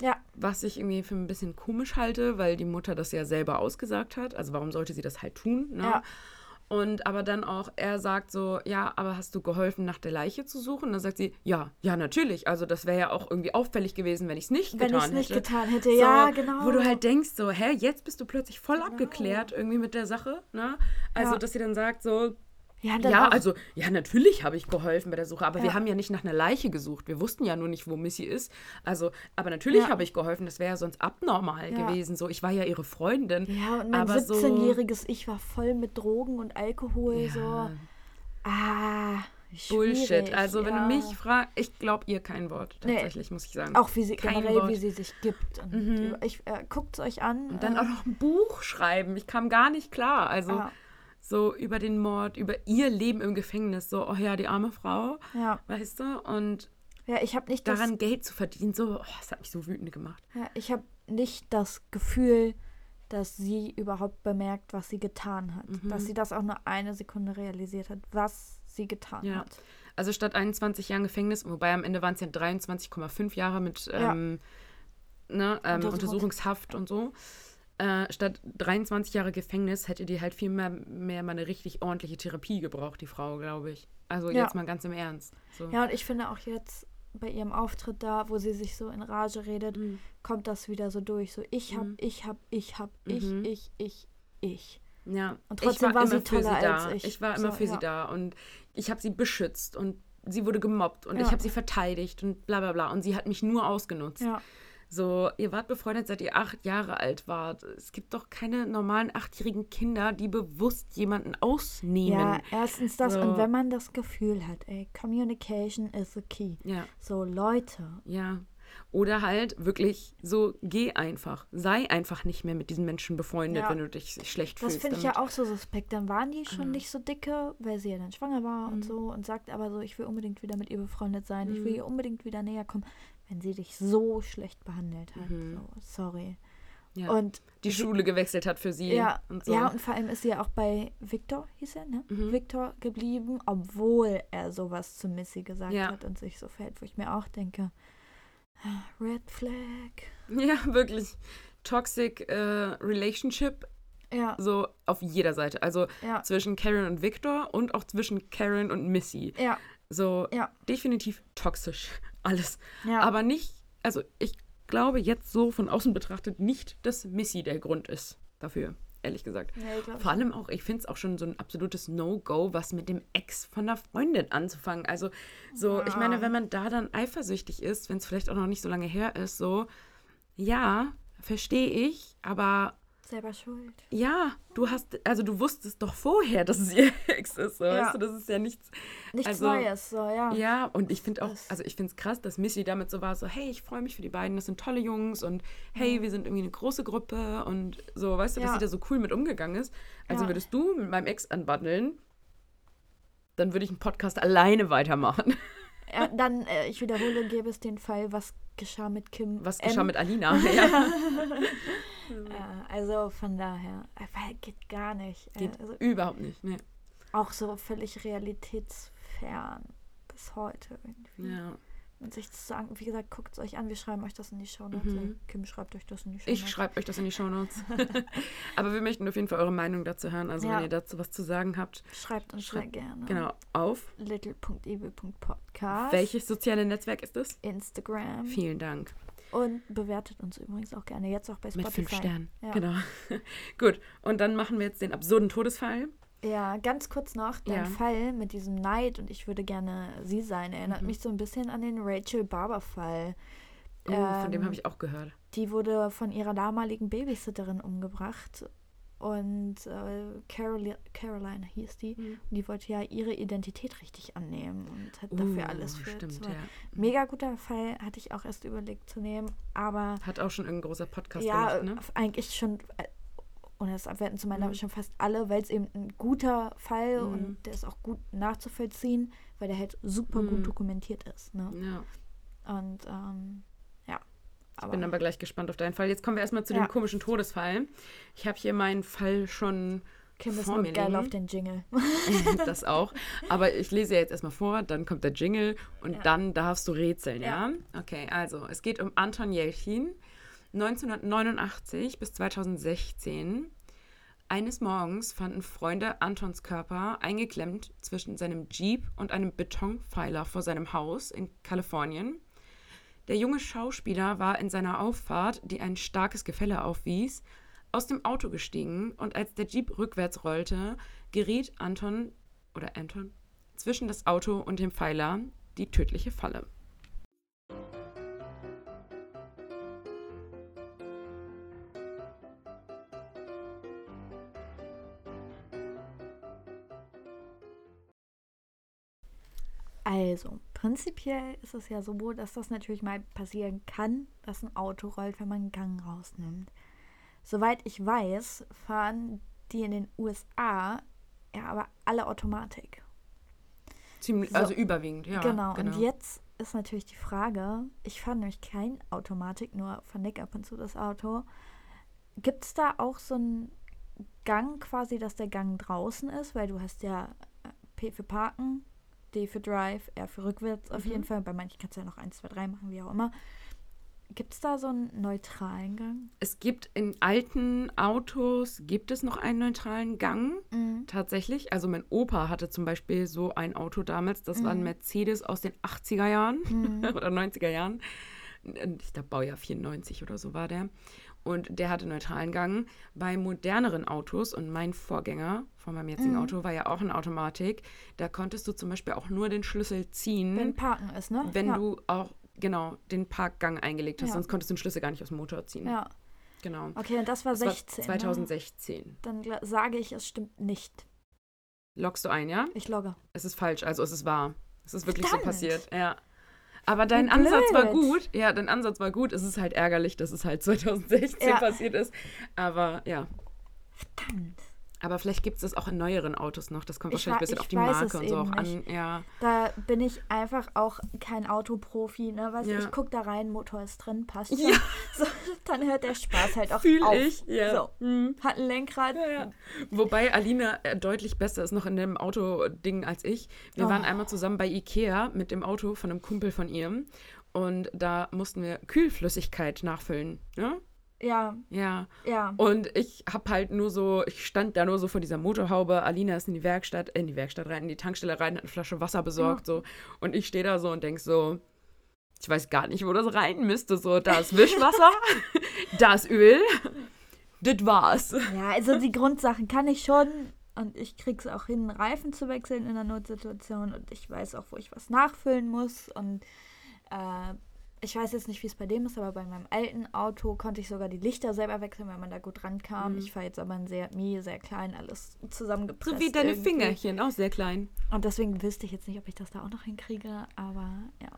Ja, was ich irgendwie für ein bisschen komisch halte, weil die Mutter das ja selber ausgesagt hat. Also warum sollte sie das halt tun? Ne? Ja. Und aber dann auch, er sagt so, ja, aber hast du geholfen, nach der Leiche zu suchen? Und dann sagt sie, ja, ja, natürlich. Also das wäre ja auch irgendwie auffällig gewesen, wenn ich es nicht wenn ich getan es nicht hätte. getan hätte. So, ja, genau. Wo du halt denkst, so, hä, jetzt bist du plötzlich voll abgeklärt irgendwie mit der Sache. Ne? Also, Ja. dass sie dann sagt, so, ja, ja, also, ja, natürlich habe ich geholfen bei der Suche, aber wir Ja. haben ja nicht nach einer Leiche gesucht. Wir wussten ja nur nicht, wo Missy ist. Also, aber natürlich Ja. habe ich geholfen. Das wäre ja sonst abnormal gewesen. So, ich war ja ihre Freundin. Ja, und mein aber so- 17-jähriges Ich war voll mit Drogen und Alkohol. So, ah, Bullshit. schwierig, Also, wenn ja. du mich fragst, ich glaube ihr kein Wort, Nee. tatsächlich, muss ich sagen. Auch wie sie, Kein generell, Wort. wie sie sich gibt. Mhm. ich, äh, Guckt es euch an. Und dann äh, auch noch ein Buch schreiben. Ich kam gar nicht klar. Also, Ja. So über den Mord, über ihr Leben im Gefängnis. So, oh ja, die arme Frau, Ja, weißt du? Und ja ich habe nicht das daran Geld zu verdienen, so, oh, das hat mich so wütend gemacht. Ja, ich habe nicht das Gefühl, dass sie überhaupt bemerkt, was sie getan hat. Mhm. Dass sie das auch nur eine Sekunde realisiert hat, was sie getan Ja. hat. Also statt 21 Jahren Gefängnis, wobei am Ende waren es ja 23,5 Jahre mit ähm, ne, ähm, Untersuchungs- Untersuchungshaft und so. Äh, statt 23 Jahre Gefängnis hätte die halt viel mehr, mehr mal eine richtig ordentliche Therapie gebraucht, die Frau, glaube ich. Also Ja. jetzt mal ganz im Ernst. So. Ja, und ich finde auch jetzt bei ihrem Auftritt da, wo sie sich so in Rage redet, Mhm. kommt das wieder so durch. So, ich hab, Mhm. ich hab, ich hab, ich, Mhm. ich, ich, ich. Ja, Und ich trotzdem war, war sie immer für toller sie da. als ich. Ich war immer So, für ja. sie da und ich habe sie beschützt und sie wurde gemobbt und Ja. ich habe sie verteidigt und bla bla bla und sie hat mich nur ausgenutzt. Ja, So, ihr wart befreundet, seit ihr acht Jahre alt wart. Es gibt doch keine normalen achtjährigen Kinder, die bewusst jemanden ausnehmen. ja erstens das. So. Und wenn man das Gefühl hat, ey, Communication is the key. ja. So, Leute, ja. Oder halt wirklich so, geh einfach. Sei einfach nicht mehr mit diesen Menschen befreundet, Ja. wenn du dich schlecht Das fühlst. finde ich ja auch so suspekt. Dann waren die schon Mhm. nicht so dicke, weil sie ja dann schwanger war und so und sagt aber so, ich will unbedingt wieder mit ihr befreundet sein, ich will Mhm. ihr unbedingt wieder näher kommen, wenn sie dich so schlecht behandelt hat. Mhm. So, sorry. Ja. Und die Schule gewechselt hat für sie. ja, und so. ja, und vor allem ist sie ja auch bei Victor, hieß er, ne? Mhm. Victor geblieben, obwohl er sowas zu Missy gesagt Ja. hat und sich so verhält, wo ich mir auch denke, ah, Red Flag. ja, wirklich. Toxic äh, Relationship, Ja, so auf jeder Seite. Also ja, zwischen Karen und Victor und auch zwischen Karen und Missy. ja, So definitiv toxisch. Alles. ja. Aber nicht, also ich glaube jetzt so von außen betrachtet nicht, dass Missy der Grund ist dafür, ehrlich gesagt. Ich Vor allem auch, ich finde es auch schon so ein absolutes No-Go, was mit dem Ex von der Freundin anzufangen. Also so, ich meine, wenn man da dann eifersüchtig ist, wenn es vielleicht auch noch nicht so lange her ist, so, ja, verstehe ich, aber selber schuld. ja, du hast, also du wusstest doch vorher, dass es ihr Ex ist, so, Ja. weißt du, das ist ja nichts. Nichts Also, Neues, so, ja. Ja, und ich finde auch, also ich finde es krass, dass Missy damit so war, so, hey, ich freue mich für die beiden, das sind tolle Jungs und hey, wir sind irgendwie eine große Gruppe und so, weißt du, dass Ja. sie da so cool mit umgegangen ist. Also Ja. würdest du mit meinem Ex anbandeln, dann würde ich einen Podcast alleine weitermachen. Ja, dann, äh, ich wiederhole, gäbe es den Fall, was geschah mit Kim. Was M. geschah mit Alina? ja, Ja, also von daher, äh, weil geht gar nicht. Äh, geht Also überhaupt nicht. Nee. auch so völlig realitätsfern bis heute irgendwie. Ja. Und sich zu sagen, wie gesagt, guckt es euch an, wir schreiben euch das in die Show Notes. Mhm. Kim schreibt euch das in die Show Notes. Ich schreibe euch das in die Shownotes. Aber wir möchten auf jeden Fall eure Meinung dazu hören. Also Ja. wenn ihr dazu was zu sagen habt, Schreibt uns sehr Schreibt- gerne. genau, auf. Little.ebe.podcast. Welches soziale Netzwerk ist das? Instagram. Vielen Dank. Und bewertet uns übrigens auch gerne. Jetzt auch bei Spotify. Mit fünf Sternen. Ja. Genau. Gut. Und dann machen wir jetzt den absurden Todesfall. Ja, ganz kurz noch, dein Ja. Fall mit diesem Neid und ich würde gerne sie sein, erinnert Mhm. mich so ein bisschen an den Rachel Barber-Fall. Oh, von dem Ähm, habe ich auch gehört. Die wurde von ihrer damaligen Babysitterin umgebracht und äh, Caroli Caroline hieß die. Mhm. Und die wollte ja ihre Identität richtig annehmen und hat dafür Uh, alles für Stimmt, ja. Mega guter Fall, hatte ich auch erst überlegt zu nehmen, aber Hat auch schon irgendein großer Podcast ja, gemacht, ne? eigentlich schon, äh, ohne das abwerten zu meinen, Mhm. schon fast alle, weil es eben ein guter Fall Mhm. und der ist auch gut nachzuvollziehen, weil der halt super Mhm. gut dokumentiert ist. Ne? Ja. Und ähm. Aber, Bin aber gleich gespannt auf deinen Fall. Jetzt kommen wir erstmal zu Ja. dem komischen Todesfall. Ich habe hier meinen Fall schon Kim ist vor nur mir geil auf den Jingle. das auch. Aber ich lese ja jetzt erstmal vor, dann kommt der Jingle und Ja. dann darfst du rätseln, ja? Ja. Okay, also es geht um Anton Jelchin, 1989 bis 2016. Eines Morgens fanden Freunde Antons Körper eingeklemmt zwischen seinem Jeep und einem Betonpfeiler vor seinem Haus in Kalifornien. Der junge Schauspieler war in seiner Auffahrt, die ein starkes Gefälle aufwies, aus dem Auto gestiegen und als der Jeep rückwärts rollte, geriet Anton oder Anton zwischen das Auto und dem Pfeiler, die tödliche Falle. Also, prinzipiell ist es ja so, dass das natürlich mal passieren kann, dass ein Auto rollt, wenn man einen Gang rausnimmt. Soweit ich weiß, fahren die in den USA ja aber alle Automatik. Ziemlich, So. also überwiegend, ja. genau. Und jetzt ist natürlich die Frage, ich fahre nämlich kein Automatik, nur vernick ab und zu das Auto. Gibt es da auch so einen Gang quasi, dass der Gang draußen ist? Weil du hast ja äh, P für Parken, D für Drive, R für rückwärts auf Mhm. jeden Fall. Bei manchen kannst du ja noch 1, 2, 3 machen, wie auch immer. Gibt es da so einen neutralen Gang? Es gibt in alten Autos, gibt es noch einen neutralen Gang, Mhm. tatsächlich. Also mein Opa hatte zum Beispiel so ein Auto damals, das war ein Mhm. Mercedes aus den 80er Jahren Mhm. oder 90er Jahren. Ich glaube, Baujahr 94 oder so war der. Und der hatte neutralen Gang. Bei moderneren Autos und mein Vorgänger von meinem jetzigen Mhm. Auto war ja auch eine Automatik. Da konntest du zum Beispiel auch nur den Schlüssel ziehen, Wenn Parken ist, ne? wenn ja. du auch genau den Parkgang eingelegt hast. Ja. Sonst konntest du den Schlüssel gar nicht aus dem Motor ziehen. Ja. Genau. Okay, und das war Das war 16. Ne? 2016. Dann gla- sage ich, es stimmt nicht. Loggst du ein, ja? Ich logge. Es ist falsch, also es ist wahr. Es ist wirklich Verdammt. so passiert, ja. Aber dein Wie Ansatz war gut. Ja, dein Ansatz war gut. Es ist halt ärgerlich, dass es halt 2016 Ja. passiert ist. Aber ja, Verdammt. Aber vielleicht gibt es das auch in neueren Autos noch. Das kommt Ich wahrscheinlich ein bisschen auf die Marke und so auch an. nicht. Ja. Da bin ich einfach auch kein Autoprofi, ne? Weißt Ja. ich gucke da rein, Motor ist drin, passt Ja. So, dann hört der Spaß halt auch Fühl auf. ich, ja. So, Hm. hat ein Lenkrad. Ja. Wobei Alina äh, deutlich besser ist noch in dem Autoding als ich. Wir waren Oh. einmal zusammen bei Ikea mit dem Auto von einem Kumpel von ihr. Und da mussten wir Kühlflüssigkeit nachfüllen. Ja? Ja, Ja. ja. Und ich hab halt nur so, ich stand da nur so vor dieser Motorhaube. Alina ist in die Werkstatt, in die Werkstatt rein, in die Tankstelle rein, hat eine Flasche Wasser besorgt, so. Und ich stehe da so und denk so, ich weiß gar nicht, wo das rein müsste. So, da ist Wischwasser, da ist Öl. Das war's. Ja, also die Grundsachen kann ich schon. Und ich krieg's auch hin, Reifen zu wechseln in einer Notsituation. Und ich weiß auch, wo ich was nachfüllen muss. Und äh, ich weiß jetzt nicht, wie es bei dem ist, aber bei meinem alten Auto konnte ich sogar die Lichter selber wechseln, weil man da gut rankam. Ich fahre jetzt aber ein sehr Mi, sehr klein, alles zusammengepresst. Mhm. So wie deine irgendwie. Fingerchen, auch sehr klein. Und deswegen wüsste ich jetzt nicht, ob ich das da auch noch hinkriege. Aber ja.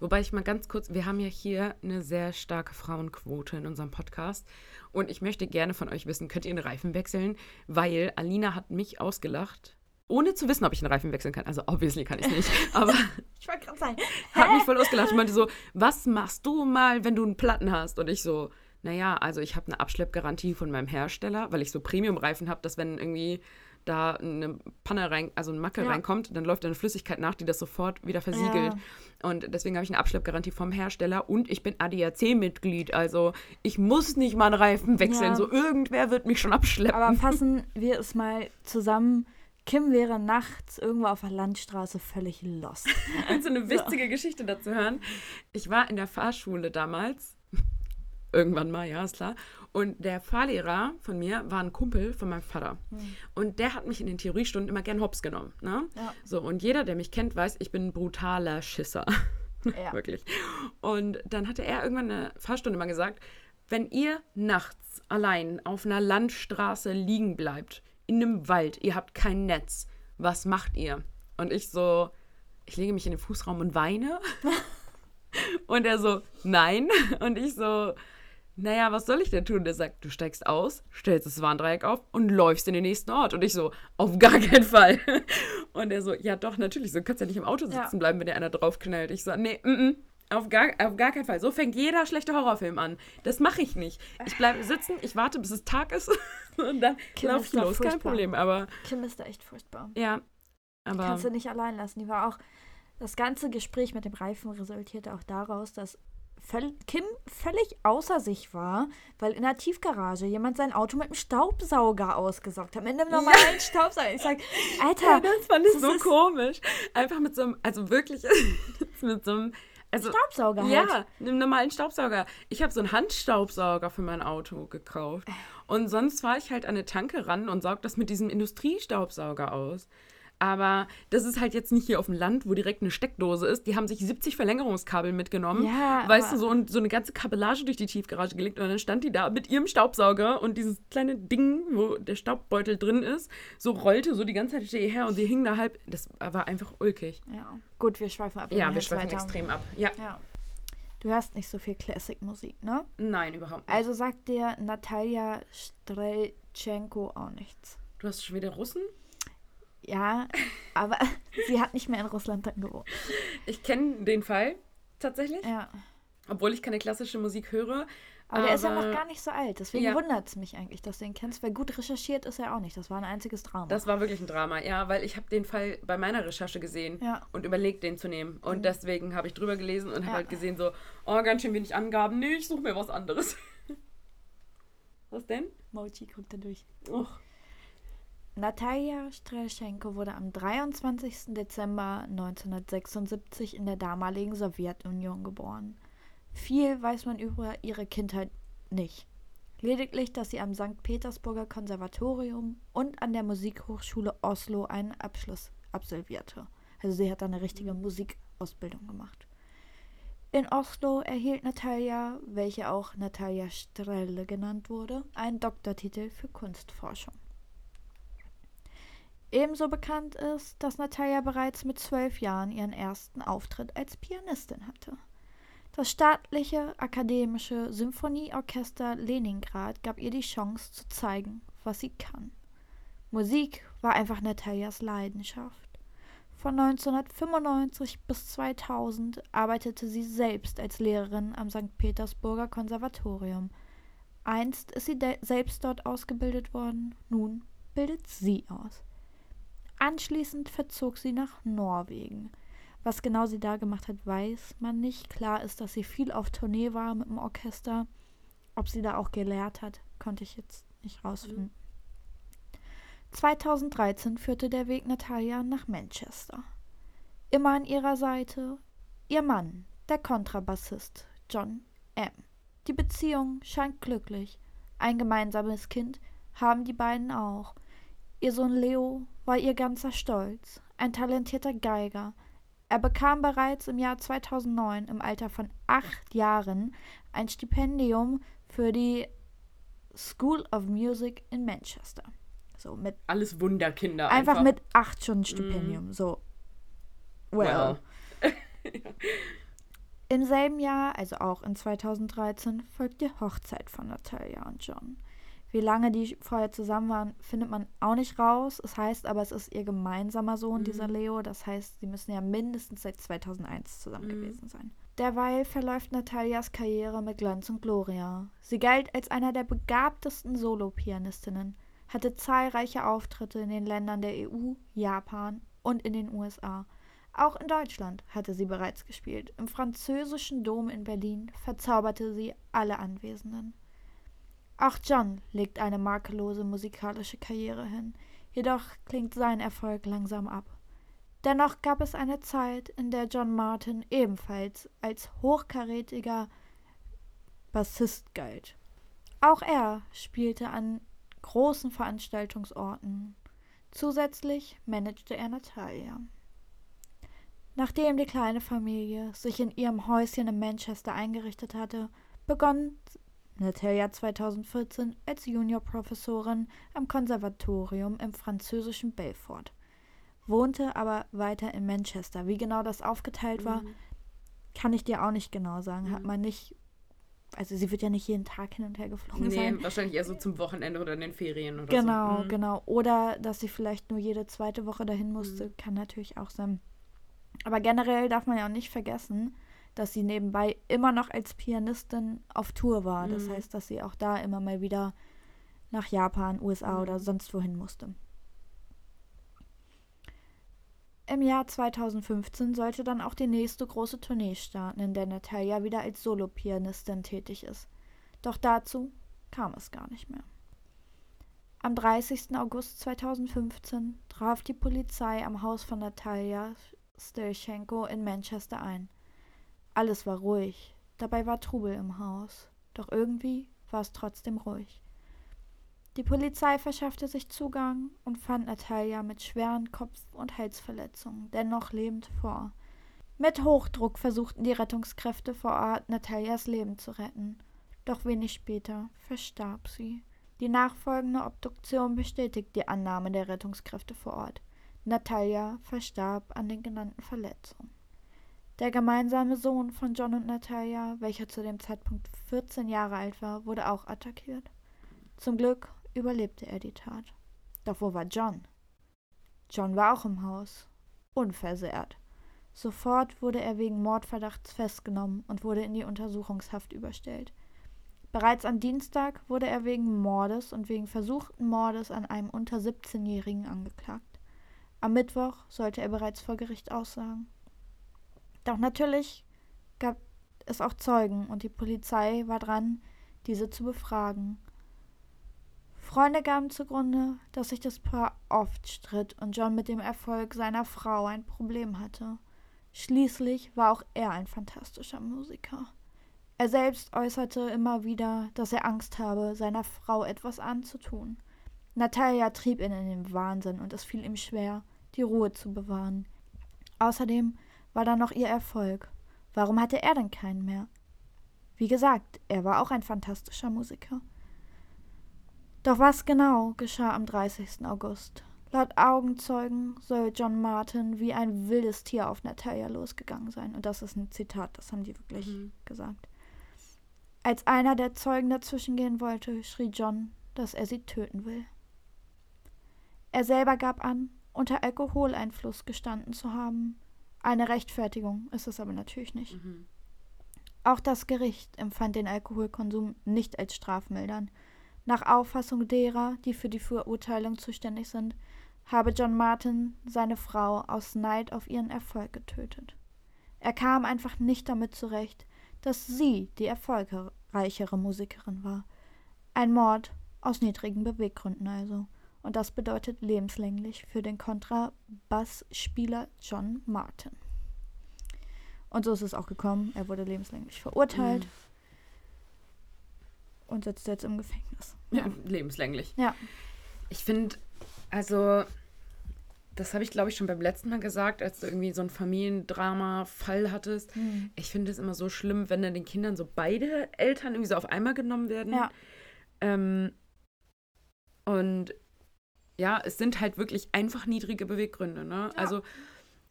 Wobei ich mal ganz kurz, wir haben ja hier eine sehr starke Frauenquote in unserem Podcast. Und ich möchte gerne von euch wissen, könnt ihr einen Reifen wechseln? Weil Alina hat mich ausgelacht, ohne zu wissen, ob ich einen Reifen wechseln kann. Also obviously kann ich nicht. Aber Ich wollte gerade sagen, hat mich voll ausgelacht und meinte so, was machst du mal, wenn du einen Platten hast? Und ich so, naja, also ich habe eine Abschleppgarantie von meinem Hersteller, weil ich so Premium-Reifen habe, dass wenn irgendwie da eine Panne rein, also ein Mackel Ja. reinkommt, dann läuft da eine Flüssigkeit nach, die das sofort wieder versiegelt. Und deswegen habe ich eine Abschleppgarantie vom Hersteller und ich bin ADAC-Mitglied. Also ich muss nicht mal einen Reifen wechseln. Ja. So irgendwer wird mich schon abschleppen. aber fassen wir es mal zusammen. Kim wäre nachts irgendwo auf der Landstraße völlig lost. Also eine witzige Geschichte dazu hören. Ich war in der Fahrschule damals. Irgendwann mal, ja, ist klar. Und der Fahrlehrer von mir war ein Kumpel von meinem Vater. Und der hat mich in den Theoriestunden immer gern hops genommen. Ne? Ja. So, und jeder, der mich kennt, weiß, ich bin ein brutaler Schisser. Ja. Wirklich. Und dann hatte er irgendwann eine Fahrstunde mal gesagt, wenn ihr nachts allein auf einer Landstraße liegen bleibt, in einem Wald, ihr habt kein Netz, was macht ihr? Und ich so, ich lege mich in den Fußraum und weine. und er so, nein. Und ich so, naja, was soll ich denn tun? Der sagt, du steigst aus, stellst das Warndreieck auf und läufst in den nächsten Ort. Und ich so, auf gar keinen Fall. Und er so, ja doch, natürlich, so kannst ja nicht im Auto sitzen Ja. bleiben, wenn dir einer draufknallt. Ich so, nee, mm, mm, auf, gar, auf gar keinen Fall. So fängt jeder schlechte Horrorfilm an. Das mache ich nicht. Ich bleibe sitzen, ich warte, bis es Tag ist und dann Kim lauf ist ich los. Kein furchtbar. Problem, aber Kim ist da echt furchtbar. ja. Aber Kannst du nicht allein lassen. Die war auch. Das ganze Gespräch mit dem Reifen resultierte auch daraus, dass Kim völlig außer sich war, weil in der Tiefgarage jemand sein Auto mit einem Staubsauger ausgesaugt hat. Mit einem normalen Staubsauger. Ich sag, Alter, Ja, das fand ich das so komisch. Einfach mit so einem, also wirklich mit so einem, also Staubsauger halt. ja, einem normalen Staubsauger. Ich habe so einen Handstaubsauger für mein Auto gekauft. Und sonst fahre ich halt an eine Tanke ran und saug das mit diesem Industriestaubsauger aus. Aber das ist halt jetzt nicht hier auf dem Land, wo direkt eine Steckdose ist. Die haben sich 70 Verlängerungskabel mitgenommen. Ja, weißt du, so, und so eine ganze Kabellage durch die Tiefgarage gelegt. Und dann stand die da mit ihrem Staubsauger und dieses kleine Ding, wo der Staubbeutel drin ist, so rollte so die ganze Zeit her und sie hing da halb. Das war einfach ulkig. Ja. Gut, wir schweifen ab. Ja, wir schweifen weiter. extrem ab. Ja. Ja. Du hörst nicht so viel Classic-Musik, ne? Nein, überhaupt nicht. Also sagt dir Natalia Strelchenko auch nichts. Du hast schon wieder Russen? Ja, aber sie hat nicht mehr in Russland dann gewohnt. Ich kenne den Fall tatsächlich, Ja. obwohl ich keine klassische Musik höre. Aber, der ist ja aber noch gar nicht so alt. Deswegen Ja. wundert es mich eigentlich, dass du ihn kennst, weil gut recherchiert ist er auch nicht. Das war ein einziges Drama. Das war wirklich ein Drama, ja, weil ich habe den Fall bei meiner Recherche gesehen Ja. und überlegt, den zu nehmen. Und deswegen habe ich drüber gelesen und habe Ja. halt gesehen so, oh, ganz schön wenig Angaben. Nee, ich suche mir was anderes. was denn? Mochi guckt da durch. Och. Natalia Strelchenko wurde am 23. Dezember 1976 in der damaligen Sowjetunion geboren. Viel weiß man über ihre Kindheit nicht. Lediglich, dass sie am St. Petersburger Konservatorium und an der Musikhochschule Oslo einen Abschluss absolvierte. Also sie hat eine richtige Musikausbildung gemacht. In Oslo erhielt Natalia, welche auch Natalia Strelle genannt wurde, einen Doktortitel für Kunstforschung. Ebenso bekannt ist, dass Natalia bereits mit zwölf Jahren ihren ersten Auftritt als Pianistin hatte. Das staatliche akademische Symphonieorchester Leningrad gab ihr die Chance zu zeigen, was sie kann. Musik war einfach Natalias Leidenschaft. Von 1995 bis 2000 arbeitete sie selbst als Lehrerin am St. Petersburger Konservatorium. Einst ist sie selbst dort ausgebildet worden, nun bildet sie aus. Anschließend verzog sie nach Norwegen. Was genau sie da gemacht hat, weiß man nicht. Klar ist, dass sie viel auf Tournee war mit dem Orchester. Ob sie da auch gelehrt hat, konnte ich jetzt nicht rausfinden. 2013 führte der Weg Natalia nach Manchester. Immer an ihrer Seite ihr Mann, der Kontrabassist John M. Die Beziehung scheint glücklich. Ein gemeinsames Kind haben die beiden auch. Ihr Sohn Leo war ihr ganzer Stolz, ein talentierter Geiger. Er bekam bereits im Jahr 2009 im Alter von acht Jahren ein Stipendium für die School of Music in Manchester. So mit alles Wunderkinder. Einfach, einfach. mit acht schon ein Stipendium. Mm. So. Well. well. Im selben Jahr, also auch in 2013, folgt die Hochzeit von Natalia und John. Wie lange die vorher zusammen waren, findet man auch nicht raus. Es heißt aber, es ist ihr gemeinsamer Sohn, mhm. dieser Leo. Das heißt, sie müssen ja mindestens seit 2001 zusammen mhm. gewesen sein. Derweil verläuft Natalias Karriere mit Glanz und Gloria. Sie galt als einer der begabtesten Solopianistinnen, hatte zahlreiche Auftritte in den Ländern der EU, Japan und in den USA. Auch in Deutschland hatte sie bereits gespielt. Im französischen Dom in Berlin verzauberte sie alle Anwesenden. Auch John legt eine makellose musikalische Karriere hin, jedoch klingt sein Erfolg langsam ab. Dennoch gab es eine Zeit, in der John Martin ebenfalls als hochkarätiger Bassist galt. Auch er spielte an großen Veranstaltungsorten. Zusätzlich managte er Natalia. Nachdem die kleine Familie sich in ihrem Häuschen in Manchester eingerichtet hatte, begann Natalia 2014 als Juniorprofessorin am Konservatorium im französischen Belfort, wohnte aber weiter in Manchester. Wie genau das aufgeteilt war, mhm. kann ich dir auch nicht genau sagen. Mhm. Hat man nicht, also sie wird ja nicht jeden Tag hin und her geflogen nee, sein. wahrscheinlich eher so zum Wochenende oder in den Ferien oder genau, so. Genau, genau. Oder dass sie vielleicht nur jede zweite Woche dahin musste, mhm. kann natürlich auch sein. Aber generell darf man ja auch nicht vergessen, dass sie nebenbei immer noch als Pianistin auf Tour war. Das mhm. heißt, dass sie auch da immer mal wieder nach Japan, USA mhm. oder sonst wohin musste. Im Jahr 2015 sollte dann auch die nächste große Tournee starten, in der Natalia wieder als Solopianistin tätig ist. Doch dazu kam es gar nicht mehr. Am 30. August 2015 traf die Polizei am Haus von Natalia Stelchenko in Manchester ein. Alles war ruhig, dabei war Trubel im Haus, doch irgendwie war es trotzdem ruhig. Die Polizei verschaffte sich Zugang und fand Natalia mit schweren Kopf- und Halsverletzungen, dennoch lebend vor. Mit Hochdruck versuchten die Rettungskräfte vor Ort, Natalias Leben zu retten. Doch wenig später verstarb sie. Die nachfolgende Obduktion bestätigt die Annahme der Rettungskräfte vor Ort. Natalia verstarb an den genannten Verletzungen. Der gemeinsame Sohn von John und Natalia, welcher zu dem Zeitpunkt 14 Jahre alt war, wurde auch attackiert. Zum Glück überlebte er die Tat. Doch wo war John? John war auch im Haus, unversehrt. Sofort wurde er wegen Mordverdachts festgenommen und wurde in die Untersuchungshaft überstellt. Bereits am Dienstag wurde er wegen Mordes und wegen versuchten Mordes an einem unter 17-Jährigen angeklagt. Am Mittwoch sollte er bereits vor Gericht aussagen. Doch natürlich gab es auch Zeugen und die Polizei war dran, diese zu befragen. Freunde gaben zugrunde, dass sich das Paar oft stritt und John mit dem Erfolg seiner Frau ein Problem hatte. Schließlich war auch er ein fantastischer Musiker. Er selbst äußerte immer wieder, dass er Angst habe, seiner Frau etwas anzutun. Natalia trieb ihn in den Wahnsinn und es fiel ihm schwer, die Ruhe zu bewahren. Außerdem war da noch ihr Erfolg. Warum hatte er denn keinen mehr? Wie gesagt, er war auch ein fantastischer Musiker. Doch was genau geschah am 30. August? Laut Augenzeugen soll John Martin wie ein wildes Tier auf Natalia losgegangen sein. Und das ist ein Zitat, das haben die wirklich mhm. gesagt. Als einer der Zeugen dazwischen gehen wollte, schrie John, dass er sie töten will. Er selber gab an, unter Alkoholeinfluss gestanden zu haben. Eine Rechtfertigung ist es aber natürlich nicht. Mhm. Auch das Gericht empfand den Alkoholkonsum nicht als strafmildern. Nach Auffassung derer, die für die Verurteilung zuständig sind, habe John Martin seine Frau aus Neid auf ihren Erfolg getötet. Er kam einfach nicht damit zurecht, dass sie die erfolgreichere Musikerin war. Ein Mord aus niedrigen Beweggründen also. Und das bedeutet lebenslänglich für den Kontrabassspieler John Martin. Und so ist es auch gekommen. Er wurde lebenslänglich verurteilt Mhm. und sitzt jetzt im Gefängnis. Ja, lebenslänglich. Ja. Ich finde, also, das habe ich, glaube ich, schon beim letzten Mal gesagt, als du irgendwie so einen Familiendrama-Fall hattest. Mhm. Ich finde es immer so schlimm, wenn dann den Kindern so beide Eltern irgendwie so auf einmal genommen werden. Ja. Ähm, und ja, es sind halt wirklich einfach niedrige Beweggründe. Ne? Also,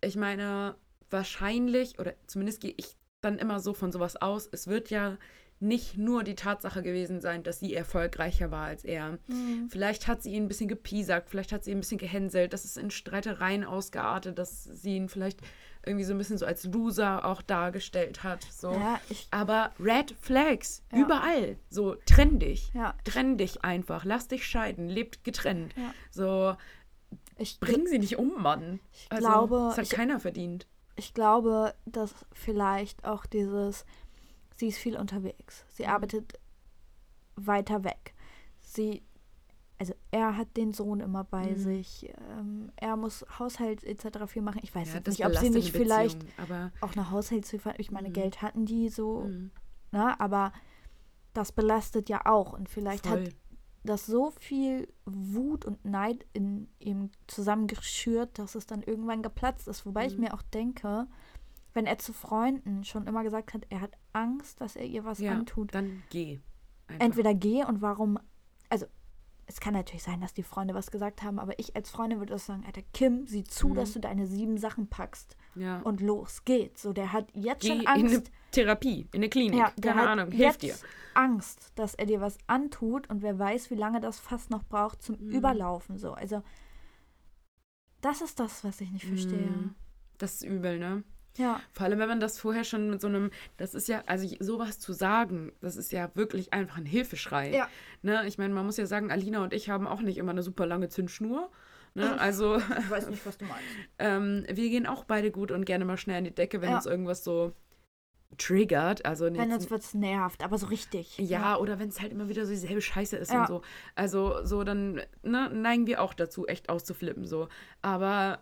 ich meine, wahrscheinlich, oder zumindest gehe ich dann immer so von sowas aus, es wird ja nicht nur die Tatsache gewesen sein, dass sie erfolgreicher war als er. Mhm. Vielleicht hat sie ihn ein bisschen gepiesackt, vielleicht hat sie ihn ein bisschen gehänselt, das ist in Streitereien ausgeartet, dass sie ihn vielleicht irgendwie so ein bisschen so als Loser auch dargestellt hat. So. Ja, Aber Red Flags, Ja. überall. So, trenn dich. ja, Trenn dich einfach. Lass dich scheiden. Lebt getrennt. Ja. So, ich, bring sie nicht um, Mann. ich Also, glaube, Das hat ich, keiner verdient. ich glaube, dass vielleicht auch dieses, sie ist viel unterwegs. Sie Mhm. arbeitet weiter weg. Sie, also er hat den Sohn immer bei Mhm. sich. Ähm, er muss Haushalt etc. viel machen. Ich weiß Ja, nicht, ob sie nicht vielleicht auch eine Haushaltshilfe, ich meine, Mhm. Geld hatten die so, mh, ne? Aber das belastet ja auch. Und vielleicht hat voll. das so viel Wut und Neid in ihm zusammengeschürt, dass es dann irgendwann geplatzt ist. Wobei ich Mhm. mir auch denke, wenn er zu Freunden schon immer gesagt hat, er hat Angst, dass er ihr was ja, antut, dann geh. Einfach. entweder geh und warum, also es kann natürlich sein, dass die Freunde was gesagt haben, aber ich als Freundin würde auch sagen, Alter, Kim, sieh zu, Mhm. dass du deine sieben Sachen packst ja. und los geht's. So, der hat jetzt Geh schon in eine Angst. Therapie, in eine Klinik. Ja, der Keine hat Ahnung, hilft dir. Angst, dass er dir was antut und wer weiß, wie lange das fast noch braucht zum Mhm. Überlaufen. So, also das ist das, was ich nicht verstehe. Mhm. Das ist übel, ne? Ja, Vor allem, wenn man das vorher schon mit so einem, das ist ja, also sowas zu sagen, das ist ja wirklich einfach ein Hilfeschrei. Ja. Ne? Ich meine, man muss ja sagen, Alina und ich haben auch nicht immer eine super lange Zündschnur. Ne? Also ich weiß nicht, was du meinst. ähm, wir gehen auch beide gut und gerne mal schnell an die Decke, wenn Ja. uns irgendwas so triggert. Also Wenn uns wird's nervt, aber so richtig. ja, oder wenn es halt immer wieder so dieselbe Scheiße ist Ja. und so. Also so, dann ne, neigen wir auch dazu, echt auszuflippen. So. Aber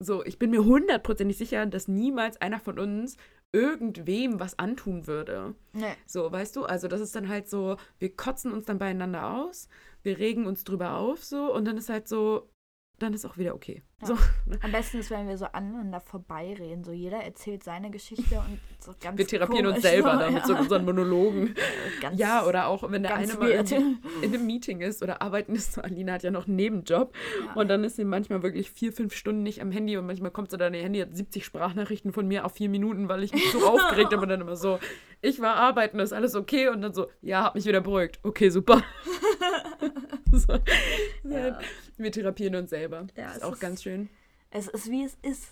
so, ich bin mir hundertprozentig sicher, dass niemals einer von uns irgendwem was antun würde. Nee. So, weißt du? Also das ist dann halt so, wir kotzen uns dann beieinander aus, wir regen uns drüber auf, so, und dann ist halt so, dann ist auch wieder okay. Ja. So, ne? Am besten ist, wenn wir so aneinander vorbeireden. So jeder erzählt seine Geschichte und so ganz Wir therapieren uns komisch, selber so, dann mit so ja. unseren Monologen. ganz, Ja, oder auch wenn der eine mal irgendwie in einem Meeting ist oder arbeiten ist. So, Alina hat ja noch einen Nebenjob Ja. und dann ist sie manchmal wirklich vier, fünf Stunden nicht am Handy und manchmal kommt sie dann, ihr Handy hat 70 Sprachnachrichten von mir auf vier Minuten, weil ich mich so aufgeregt habe und dann immer so, ich war arbeiten, ist alles okay und dann so, ja, hab mich wieder beruhigt. Okay, super. so, Ja. Wir therapieren uns selber. Ja, ist auch ist- ganz schön. Es ist, wie es ist.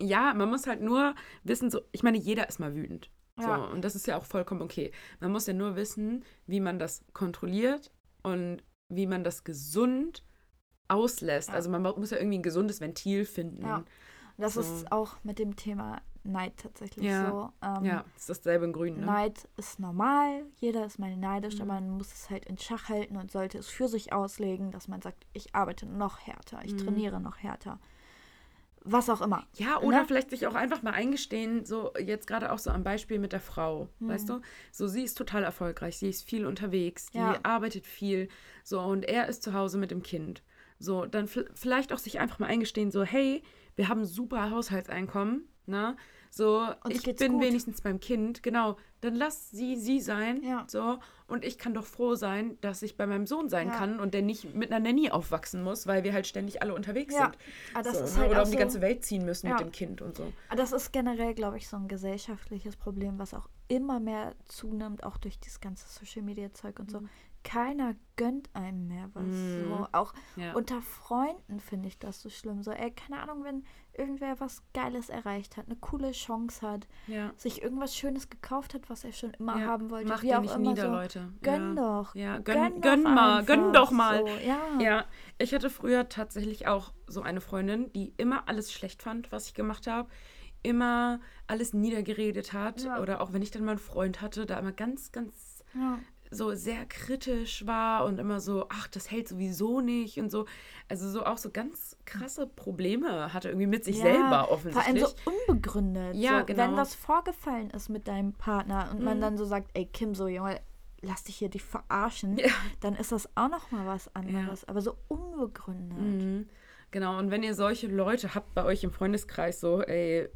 Ja, man muss halt nur wissen, so, ich meine, jeder ist mal wütend. Ja. So, und das ist ja auch vollkommen okay. Man muss ja nur wissen, wie man das kontrolliert und wie man das gesund auslässt. Ja. Also man muss ja irgendwie ein gesundes Ventil finden. Ja. Das So. ist auch mit dem Thema Neid tatsächlich Ja. so. Ähm, Ja, ist dasselbe in Grün, ne? Neid ist normal, jeder ist mal neidisch, Mhm. aber man muss es halt in Schach halten und sollte es für sich auslegen, dass man sagt, ich arbeite noch härter, ich Mhm. trainiere noch härter. Was auch immer. Ja, oder Ne? vielleicht sich auch einfach mal eingestehen, so jetzt gerade auch so am Beispiel mit der Frau, Mhm. weißt du? So, sie ist total erfolgreich, sie ist viel unterwegs, die Ja. arbeitet viel, so, und er ist zu Hause mit dem Kind. So, dann vielleicht auch sich einfach mal eingestehen, so, hey, wir haben super Haushaltseinkommen, ne? So, Uns ich bin gut. wenigstens beim Kind, genau, dann lass sie sie sein. Ja. So. Und ich kann doch froh sein, dass ich bei meinem Sohn sein Ja. kann und der nicht mit einer Nanny aufwachsen muss, weil wir halt ständig alle unterwegs Ja. sind. Das so, ist ne? halt Oder um die so- ganze Welt ziehen müssen mit dem Kind und so. Aber Das ist generell, glaube ich, so ein gesellschaftliches Problem, was auch immer mehr zunimmt, auch durch dieses ganze Social Media Zeug und so. Mhm. Keiner gönnt einem mehr was. So. Auch unter Freunden finde ich das so schlimm. So, ey, keine Ahnung, wenn irgendwer was Geiles erreicht hat, eine coole Chance hat, Ja. sich irgendwas Schönes gekauft hat, was er schon immer Ja, haben wollte. Macht wie auch nicht immer nieder, so. Leute. Gönn ja. doch. Ja, Gönn gönn, gönn, mal, einfach. gönn doch mal. So, ja. Ja, ich hatte früher tatsächlich auch so eine Freundin, die immer alles schlecht fand, was ich gemacht habe. Immer alles niedergeredet hat. Oder auch wenn ich dann mal einen Freund hatte, da immer ganz, ganz Ja. So sehr kritisch war und immer so, ach, das hält sowieso nicht und so. Also so auch so ganz krasse Probleme hatte irgendwie mit sich Ja, selber Vor allem offensichtlich. so unbegründet. Ja, so, genau. Wenn was vorgefallen ist mit deinem Partner und Mhm. man dann so sagt, ey Kim, so Junge, lass dich hier dich verarschen, Ja. dann ist das auch noch mal was anderes. Aber so unbegründet. Mhm. Genau, und wenn ihr solche Leute habt bei euch im Freundeskreis, so, ey,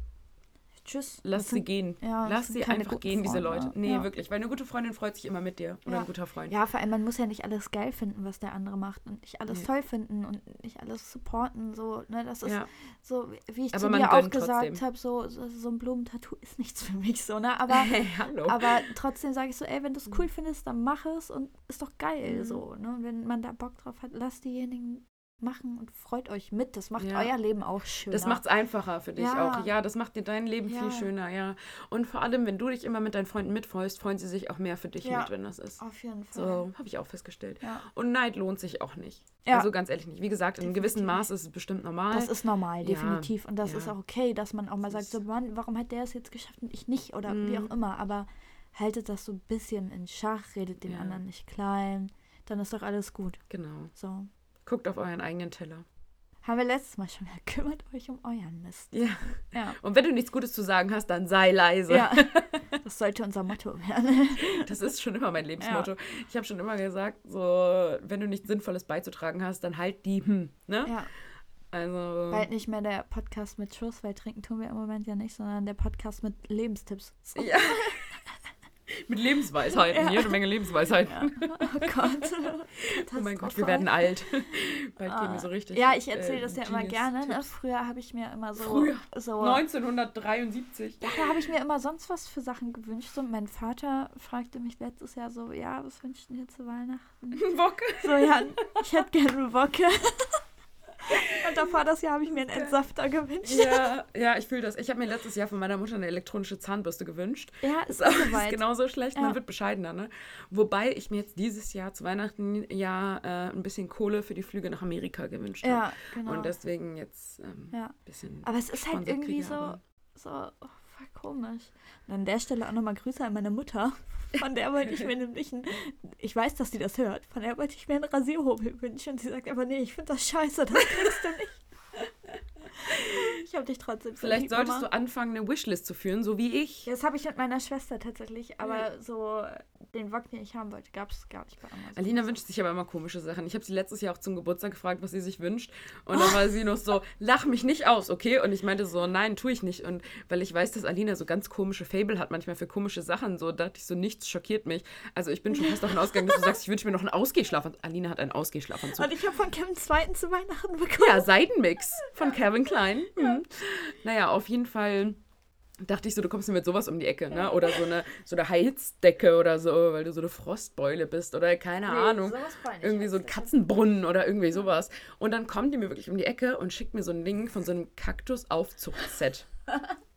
Tschüss. Lass sie gehen. ja, Lass sie einfach gehen, diese Freunde. Leute. Nee, Ja. wirklich. Weil eine gute Freundin freut sich immer mit dir. Oder Ja. ein guter Freund. Ja, vor allem, man muss ja nicht alles geil finden, was der andere macht und nicht alles Nee. toll finden und nicht alles supporten. So, ne, das ist Ja. so, wie ich Aber zu dir auch gesagt habe, so, so, so ein Blumentattoo ist nichts für mich, so, ne? Aber, Hey, hallo. aber trotzdem sage ich so, ey, wenn du es Mhm. cool findest, dann mach es und ist doch geil, so, ne? Und wenn man da Bock drauf hat, lasst diejenigen machen und freut euch mit. Das macht Ja. euer Leben auch schöner. Das macht es einfacher für dich Ja. auch. Ja, das macht dir dein Leben Ja. viel schöner, ja. Und vor allem, wenn du dich immer mit deinen Freunden mitfreust, freuen sie sich auch mehr für dich mit, wenn das ist. Auf jeden Fall. So, habe ich auch festgestellt. Ja. Und Neid lohnt sich auch nicht. Ja. Also ganz ehrlich nicht. Wie gesagt, in einem gewissen Definitiv. Maß ist es bestimmt normal. Das ist normal, definitiv. Und das ist auch okay, dass man auch mal sagt, so, Mann, warum hat der es jetzt geschafft und ich nicht? Oder wie Mhm. auch immer. Aber haltet das so ein bisschen in Schach, redet den anderen nicht klein. Dann ist doch alles gut. genau. So. Guckt auf euren eigenen Teller. Haben wir letztes Mal schon gesagt, kümmert euch um euren Mist. Ja. Ja. Und wenn du nichts Gutes zu sagen hast, dann sei leise. ja. Das sollte unser Motto werden. Das ist schon immer mein Lebensmotto. Ich habe schon immer gesagt, so, wenn du nichts Sinnvolles beizutragen hast, dann halt die, hm, ne? ja. Also, Bald nicht mehr der Podcast mit Schuss, weil trinken tun wir im Moment ja nicht, sondern der Podcast mit Lebenstipps. Ja. Mit Lebensweisheiten, Ja. jede Menge Lebensweisheiten. Oh Gott. Oh mein Gott, wir werden alt. Bald gehen wir so richtig. Ja, ich erzähle äh, das ja immer gerne. Ne? Früher habe ich mir immer so. Früher? so 1973. Ja, da habe ich mir immer sonst was für Sachen gewünscht. So, mein Vater fragte mich letztes Jahr so, ja, was wünschst du dir zu Weihnachten? Bock. So, ja, ich hätte gerne eine Wocke. Und davor das Jahr habe ich mir einen Entsafter gewünscht. Ja, ja, ich fühle das. Ich habe mir letztes Jahr von meiner Mutter eine elektronische Zahnbürste gewünscht. Ja, Ist, ist ist soweit. genauso schlecht, man Ja. wird bescheidener, ne? Wobei ich mir jetzt dieses Jahr zu Weihnachten ja äh, ein bisschen Kohle für die Flüge nach Amerika gewünscht habe. Ja, genau. Und deswegen jetzt ähm, Ja. ein bisschen. Aber es ist halt irgendwie so, so voll komisch. Und an der Stelle auch nochmal Grüße an meine Mutter. Von der wollte ich mir nämlich ein, ich weiß, dass die das hört, von der wollte ich mir einen Rasierhobel wünschen. Und sie sagt aber, nee, ich finde das scheiße, das kriegst du nicht. Ich habe dich trotzdem Vielleicht lieb, solltest Mama. du anfangen, eine Wishlist zu führen, so wie ich. Das habe ich mit meiner Schwester tatsächlich, aber so den Wok, den ich haben wollte, gab es gar nicht bei Amazon. Alina wünscht sich aber immer komische Sachen. Ich habe sie letztes Jahr auch zum Geburtstag gefragt, was sie sich wünscht. Und dann war sie noch so, lach mich nicht aus, okay? Und ich meinte so, nein, tue ich nicht. Und weil ich weiß, dass Alina so ganz komische Fable hat, manchmal für komische Sachen, so dachte ich so, nichts schockiert mich. Also ich bin schon fast davon ausgegangen, dass du sagst, ich wünsche mir noch einen Ausgehschlafanzug. Alina hat einen Ausgehschlafanzug. Und ich habe von einen zweiten zu Weihnachten bekommen. Ja, Seidenmix von Calvin Klein. Mhm. Naja, auf jeden Fall dachte ich so, du kommst mir mit sowas um die Ecke, ne? Oder so eine, so eine Heizdecke oder so, weil du so eine Frostbeule bist oder keine Ahnung. ich nicht, Irgendwie so ein. Katzenbrunnen oder irgendwie sowas. Und dann kommt die mir wirklich um die Ecke und schickt mir so ein Ding von so einem Kaktusaufzuchtset.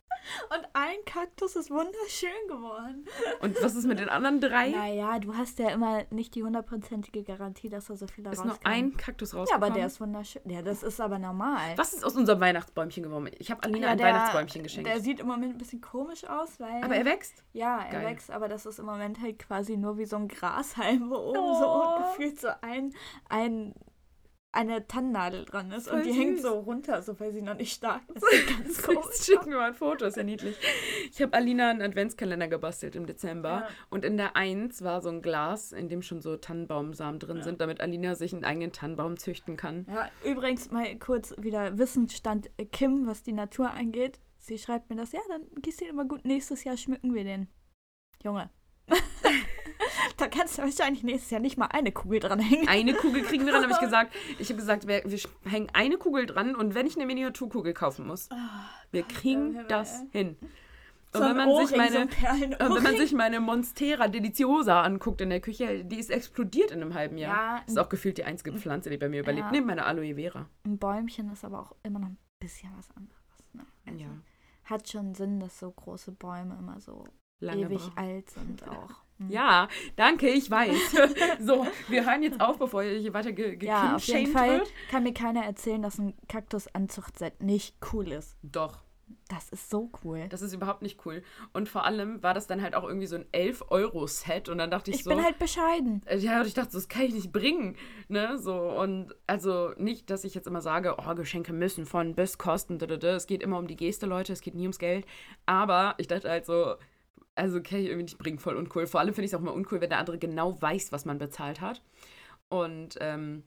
Und ein Kaktus ist wunderschön geworden. Und was ist mit den anderen drei? Naja, du hast ja immer nicht die hundertprozentige Garantie, dass da so viel daraus ist nur ein Kaktus Ja, rausgekommen. aber der ist wunderschön. Ja, das ist aber normal. was ist aus unserem Weihnachtsbäumchen geworden? Ich habe Alina ja, ein der, Weihnachtsbäumchen geschenkt. Der sieht im Moment ein bisschen komisch aus, weil. aber er wächst. Ja, er Geil. wächst, aber das ist im Moment halt quasi nur wie so ein Grashalm, wo oben Oh. so gefühlt so ein, ein, eine Tannennadel dran ist und die hängt süß. so runter, so weil sie noch nicht stark ist. Ganz komisch Schick mir mal ein Foto, ist ja niedlich. Ich habe Alina einen Adventskalender gebastelt im Dezember Ja. und in der 1 war so ein Glas, in dem schon so Tannenbaumsamen drin sind, damit Alina sich einen eigenen Tannenbaum züchten kann. Ja, übrigens mal kurz wieder Wissensstand äh, Kim, was die Natur angeht. Sie schreibt mir das, ja, dann gießt ihn immer gut, nächstes Jahr schmücken wir den. Junge. da kannst du wahrscheinlich nächstes Jahr nicht mal eine Kugel dranhängen. Eine Kugel kriegen wir dran, habe ich gesagt. Ich habe gesagt, wir, wir hängen eine Kugel dran und wenn ich eine Miniaturkugel kaufen muss, wir kriegen Himmel, das hin. So Und wenn man, sich Ohrring, so meine, und wenn man sich meine Monstera Deliciosa anguckt in der Küche, die ist explodiert in einem halben Jahr. Ja, das ist auch gefühlt die einzige Pflanze, die bei mir überlebt. Ja. Neben meiner Aloe Vera. Ein Bäumchen ist aber auch immer noch ein bisschen was anderes. Ne? Also, Ja. Hat schon Sinn, dass so große Bäume immer so Lange ewig brauchen. alt sind auch. Hm. Ja, danke, ich weiß. so, wir hören jetzt auf, bevor ihr hier weiter ge Ja, auf jeden Fall wird. kann mir keiner erzählen, dass ein Kaktusanzuchtset nicht cool ist. Doch, Das ist so cool. das ist überhaupt nicht cool. Und vor allem war das dann halt auch irgendwie so ein 11-Euro-Set und dann dachte ich, Ich so... bin halt bescheiden. Äh, Ja, und ich dachte, so, das kann ich nicht bringen, ne, so, und also nicht, dass ich jetzt immer sage, oh, Geschenke müssen von bis kosten, da, da, da. es geht immer um die Geste, Leute, es geht nie ums Geld, aber ich dachte halt so, also kann ich irgendwie nicht bringen, voll uncool, vor allem finde ich es auch mal uncool, wenn der andere genau weiß, was man bezahlt hat und, ähm,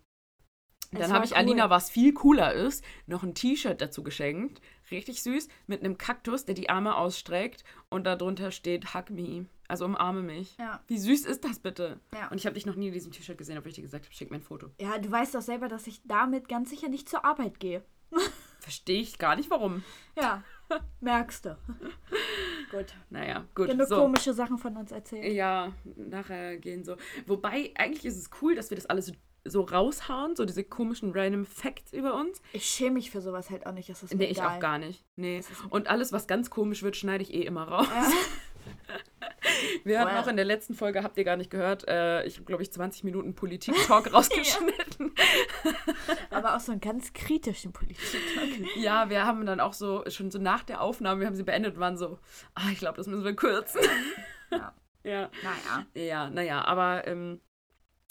dann habe ich cool. Alina, was viel cooler ist, noch ein T-Shirt dazu geschenkt. Richtig süß, mit einem Kaktus, der die Arme ausstreckt und darunter steht Hug me. Also umarme mich. Ja. Wie süß ist das bitte? Ja. Und ich habe dich noch nie in diesem T-Shirt gesehen, obwohl ich dir gesagt habe, schick mir ein Foto. Ja, du weißt doch selber, dass ich damit ganz sicher nicht zur Arbeit gehe. Verstehe ich gar nicht, warum. Ja, merkst du. Gut. Naja, gut. Genug so. komische Sachen von uns erzählt. Ja, nachher gehen so. Wobei, eigentlich ist es cool, dass wir das alles so, raushauen, so diese komischen random Facts über uns. Ich schäme mich für sowas halt auch nicht. Das ist Nee, ich egal. auch gar nicht. Nee. Und alles, was ganz komisch wird, schneide ich eh immer raus. Wir hatten auch in der letzten Folge, habt ihr gar nicht gehört, äh, ich habe, glaube ich, 20 Minuten Politik-Talk rausgeschnitten. Aber auch so einen ganz kritischen Politik. Ja, wir haben dann auch so, schon so nach der Aufnahme, wir haben sie beendet und waren so, ah, ich glaube, das müssen wir kürzen. Ja. ja. Naja. Ja, naja, aber ähm,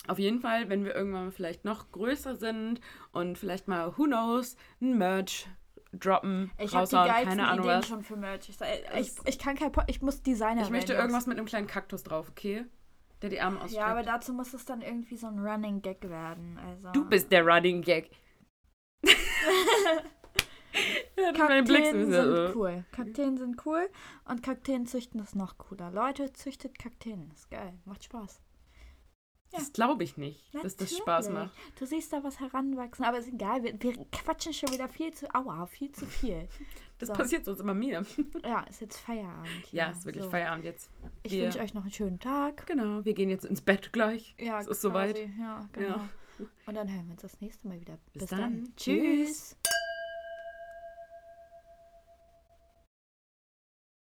auf jeden Fall, wenn wir irgendwann vielleicht noch größer sind und vielleicht mal, who knows, ein Merch droppen, Ich habe die raushauen, geilsten keine Ahnung Ideen was. schon für Merch. Ich, ich, ich kann kein po ich muss Designer Ich möchte irgendwas mit einem kleinen Kaktus drauf, okay? Der die Arme ausstreckt. Ja, aber dazu muss es dann irgendwie so ein Running Gag werden. Also du bist der Running Gag. ja, Kakteen so, sind äh. cool. Kakteen sind cool und Kakteen züchten ist noch cooler. Leute, züchtet Kakteen. Ist geil. Macht Spaß. Das glaube ich nicht, dass das Spaß Natürlich. macht. Du siehst da was heranwachsen, aber ist egal. Wir, wir quatschen schon wieder viel zu. Aua, viel zu viel. Das So. passiert sonst immer mir. Ja, ist jetzt Feierabend. Hier. Ja, ist wirklich So. Feierabend jetzt. Ich Wir- wünsche euch noch einen schönen Tag. Genau, wir gehen jetzt ins Bett gleich. Ja, es ist soweit. quasi. Ja, genau. Ja. Und dann hören wir uns das nächste Mal wieder. Bis dann. Tschüss. Tschüss.